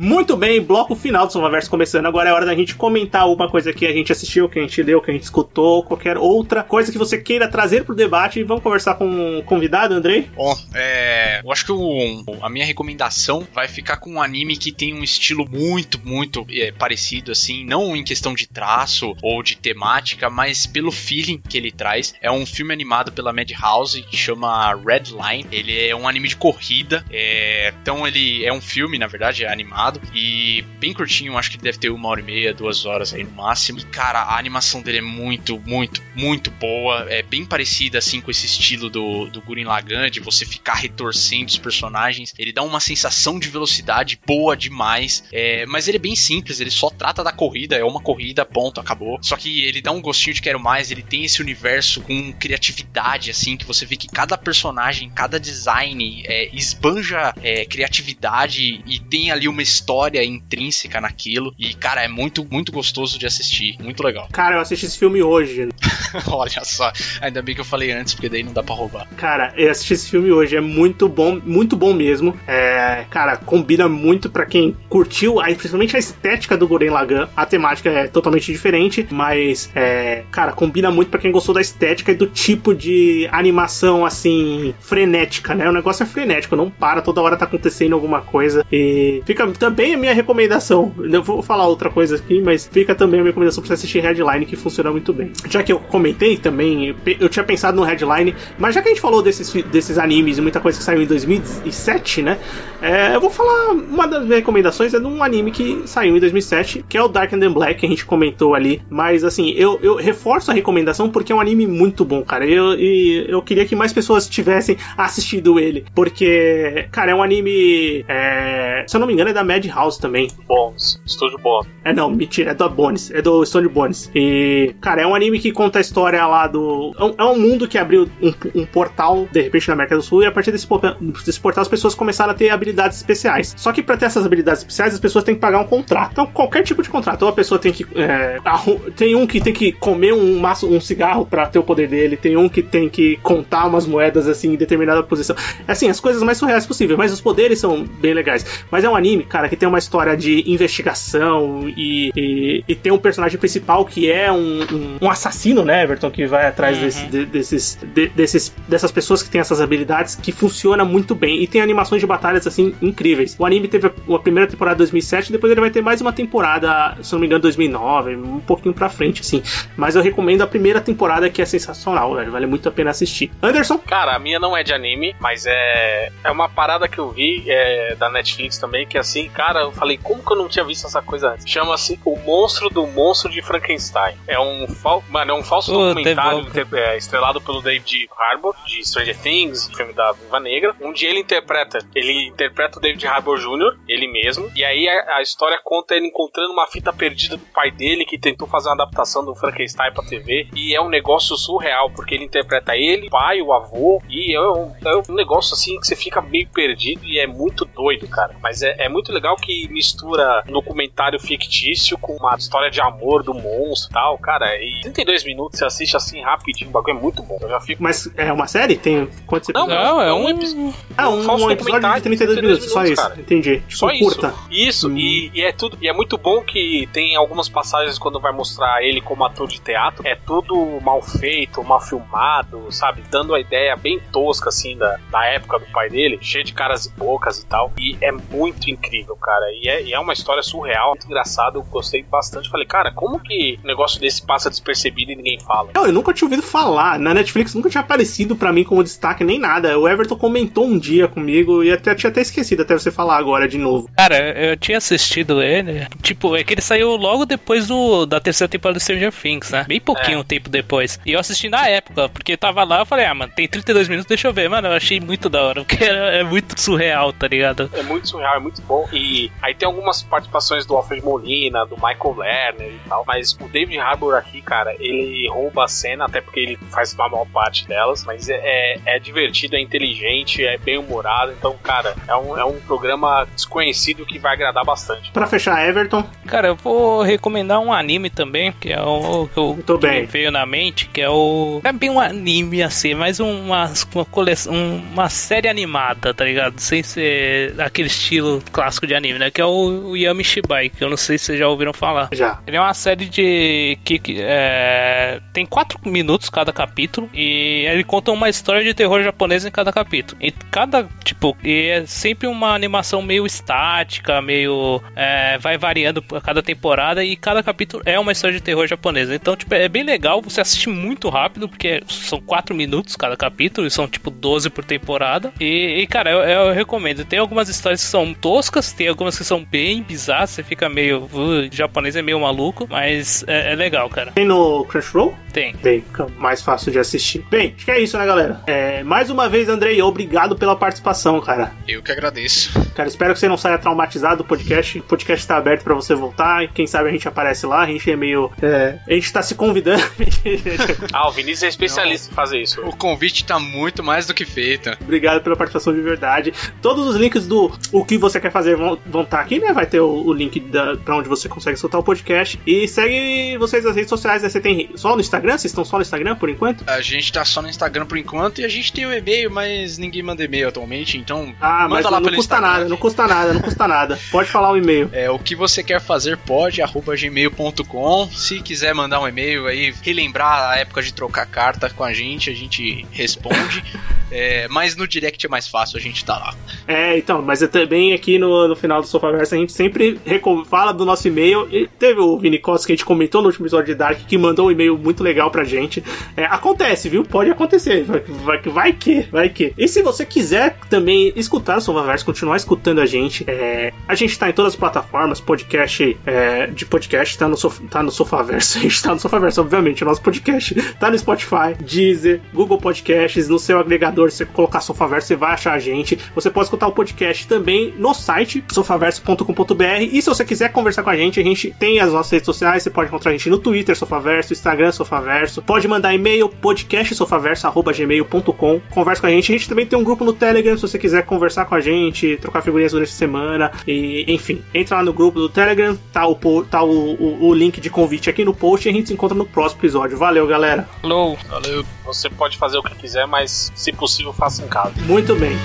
Muito bem, bloco final do Somaverso começando. Agora é hora da gente comentar uma coisa que a gente assistiu, que a gente leu, que a gente escutou, qualquer outra coisa que você queira trazer pro debate. E vamos conversar com o convidado, Andrei? Bom, é, eu acho que o- a minha recomendação vai ficar com um anime que tem um estilo muito, muito é, parecido, assim, não em questão de traço ou de temática, mas pelo feeling que ele traz. É um filme animado pela Madhouse que chama Red Line. Ele é um anime de corrida, é, então ele é um filme, na verdade, é animado e bem curtinho, acho que deve ter uma hora e meia, duas horas aí no máximo. E cara, a animação dele é muito, muito, muito boa, é bem parecida assim com esse estilo do, do Gurren Lagann, de você ficar retorcendo os personagens. Ele dá uma sensação de velocidade boa demais, é, mas ele é bem simples, ele só trata da corrida, é uma corrida, ponto, acabou. Só que ele dá um gostinho de quero mais, ele tem esse universo com criatividade, assim, que você vê que cada personagem, cada design é, esbanja é, criatividade e tem ali uma intrínseca naquilo. E, cara, é muito, muito gostoso de assistir, muito legal. Cara, eu assisti esse filme hoje. Olha só, ainda bem que eu falei antes, porque daí não dá pra roubar. Cara, eu assisti esse filme hoje, é muito bom, muito bom mesmo. É, cara, combina muito pra quem curtiu, aí, principalmente a estética do Gurren Lagann. A temática é totalmente diferente, mas, é, cara, combina muito pra quem gostou da estética e do tipo de animação, assim, frenética, né? O negócio é frenético, não para, toda hora tá acontecendo alguma coisa. E fica também a minha recomendação. Eu vou falar outra coisa aqui, mas fica também a minha recomendação pra você assistir Headline, que funciona muito bem. Já que eu comentei também, eu tinha pensado no Headline, mas já que a gente falou desses, desses animes e muita coisa que saiu em 2007, né? É, eu vou falar. Uma das minhas recomendações é de um anime que saiu em 2007, que é o Dark and Black, que a gente comentou ali. Mas assim, eu, eu reforço a recomendação porque é um anime muito bom, cara. Eu, e eu queria que mais pessoas tivessem assistido ele. Porque, cara, é um anime. É, se eu não me engano, é da Madhouse também. Bones, Estúdio Bones. É não, mentira, é da Bones, é do Stone Bones. E, cara, é um anime que conta a história lá do. É um, é um mundo que abriu um, um, portal, de repente, na América do Sul, e a partir desse, desse portal as pessoas começaram a ter habilidades especiais. Só que para ter essas habilidades especiais, as pessoas têm que pagar um contrato. Então, qualquer tipo de contrato. Ou a pessoa tem que. É, tem um que tem que comer um, maço, um cigarro para ter o poder dele, tem um que tem que contar umas moedas assim em determinada posição. Assim, as coisas mais surreais possíveis, mas os poderes são bem legais. Mas é um anime, cara, que tem uma história de investigação e, e, e tem um personagem principal que é um, um, um, assassino, né, Everton, que vai atrás uhum. desse, de, desses, de, desses, dessas pessoas que têm essas habilidades, que funciona muito bem. E tem animações de batalhas, assim, incríveis. O anime teve a, a primeira temporada em 2007, depois ele vai ter mais uma temporada, se não me engano, 2009, um pouquinho pra frente, assim. Mas eu recomendo a primeira temporada, que é sensacional, velho. Vale muito a pena assistir. Anderson? Cara, a minha não é de anime, mas é, é uma parada que eu vi é, da Netflix também, que assim, cara, eu falei, como que eu não tinha visto essa coisa antes? Chama-se O Monstro do Monstro de Frankenstein. É um, fal... Mano, é um falso documentário é, estrelado pelo David Harbour, de Stranger Things, filme da Viva Negra, onde ele interpreta, ele interpreta o David Harbour Jr., ele mesmo, e aí a, a história conta ele encontrando uma fita perdida do pai dele, que tentou fazer uma adaptação do Frankenstein pra TV, e é um negócio surreal, porque ele interpreta ele, o pai, o avô, e é um, é um negócio assim que você fica meio perdido e é muito doido, cara. Mas é, é muito legal que mistura um documentário fictício com uma história de amor do monstro e tal, cara. E 32 minutos você assiste assim rapidinho, o bagulho é muito bom. Eu já fico. Mas é uma série? Tem quantos episódios? Não, é um episódio. Ah, um, um, um episódio de 32, 32 minutos, só isso. Cara. Entendi. Tipo, só curta. Isso. Isso, hum. e, e, é tudo. E é muito bom que tem algumas passagens quando vai mostrar ele como ator de teatro. É tudo mal feito, mal filmado, sabe? Dando a ideia bem tosca, assim, da, da época do pai dele, cheio de caras e bocas e tal. E é muito incrível, cara. E é, e é uma história surreal, muito engraçado. Eu gostei bastante. Falei, cara, como que um negócio desse passa despercebido e ninguém fala? Não, eu nunca tinha ouvido falar. Na Netflix nunca tinha aparecido para mim como destaque nem nada. O Everton comentou um dia comigo e até tinha até esquecido até você falar agora de novo. Cara, eu tinha assistido ele. Tipo, é que ele saiu logo depois do, da terceira temporada do Stranger Things, né? Bem pouquinho é. tempo depois. E eu assisti na época, porque tava lá, eu falei, ah, mano, tem 32 minutos, deixa eu ver. Mano, eu achei muito da hora, porque é, é muito surreal, tá ligado? É muito surreal, é muito bom. E aí tem algumas participações do Alfred Molina, do Michael Lerner e tal. Mas o David Harbour aqui, cara, ele rouba a cena, até porque ele faz a maior parte delas. Mas é, é, é divertido, é inteligente, é bem humorado. Então, cara, é um, é um programa desconhecido que vai agradar bastante. Pra fechar, Everton. Cara, eu vou recomendar um anime também, que é o que, eu, Muito bem. veio na mente, que é o. É bem um anime assim, mas uma, uma coleção, uma série animada, tá ligado? Sem ser aquele estilo clássico de anime, né? Que é o, o Yami Shibai, que eu não sei se vocês já ouviram falar. Já. Ele é uma série de. que é, tem quatro minutos cada capítulo e ele conta uma história de terror japonês em cada capítulo. E cada, tipo, e é sempre uma animação meio estática, meio. É, vai variando a cada temporada e cada capítulo é uma história de terror japonesa. Então, tipo, é bem legal, você assiste muito rápido, porque são 4 minutos cada capítulo e são tipo 12 por temporada. E, e cara, eu, eu, recomendo. Tem algumas histórias que são toscas, tem algumas que são bem bizarras, você fica meio. Uh, japonês é meio maluco, mas é, é legal, cara. Tem no Crunchyroll? Tem. Tem, mais fácil de assistir. Bem, acho que é isso, né, galera? É, mais uma vez, Andrei, obrigado pela participação, cara. Eu que agradeço. Cara, espero que você não saia traumatizado do podcast. O podcast tá aberto para você voltar quem sabe a gente aparece lá. A gente é meio. É, a gente tá se convidando. ah, o Vinícius é especialista não, em fazer isso. O convite tá muito mais do que feito. Obrigado pela participação de verdade. Todos os links do o que você quer fazer vão estar tá aqui, né? Vai ter o, o link da, pra onde você consegue soltar o podcast. E segue vocês nas redes sociais, né? Você tem só no Instagram? Vocês estão só no Instagram por enquanto? A gente tá só no Instagram por enquanto e a gente tem o e-mail, mas ninguém manda e-mail atualmente, então. Ah, mas não, não custa Instagram. nada, não custa nada, não custa nada. Pode falar o e-mail. É, o que você quer fazer pode, arroba gmail.com. Se quiser mandar um e-mail aí, relembrar a época de trocar carta com a gente, a gente responde. é, mas no direct é mais fácil, a gente tá lá. É, então, mas eu também aqui no, no, final do Sofaverso, a gente sempre fala do nosso e-mail. E teve o Vini Costa que a gente comentou no último episódio de Dark que mandou um e-mail muito legal pra gente. É, acontece, viu? Pode acontecer. Vai, vai, que, vai que. E se você quiser também escutar o Sofaverso, continuar escutando a gente, é, a gente tá em todas as plataformas, podcast é, de podcast, tá no, sof tá no Sofaverso. A gente tá no Sofaverso, obviamente, o nosso podcast tá no Spotify, Deezer, Google Podcasts, no seu agregador, você colocar Sofaverso, você vai achar a gente. Você pode escutar o podcast também no site sofaverso.com.br. E se você quiser conversar com a gente, a gente tem as nossas redes sociais, você pode encontrar a gente no Twitter, Sofaverso, Instagram, Sofaverso. Pode mandar e-mail, podcastsofaverso.gmail.com. Conversa com a gente. A gente também tem um grupo no Telegram, se você quiser conversar com a gente, trocar figurinhas durante a semana. E, enfim, entra lá no grupo do Telegram, tá o, tá o, o, o link de convite aqui no post e a gente se encontra no próximo episódio. Valeu, galera. Falou. Valeu. Você pode fazer o que quiser, mas se possível, faça em casa. Muito bem.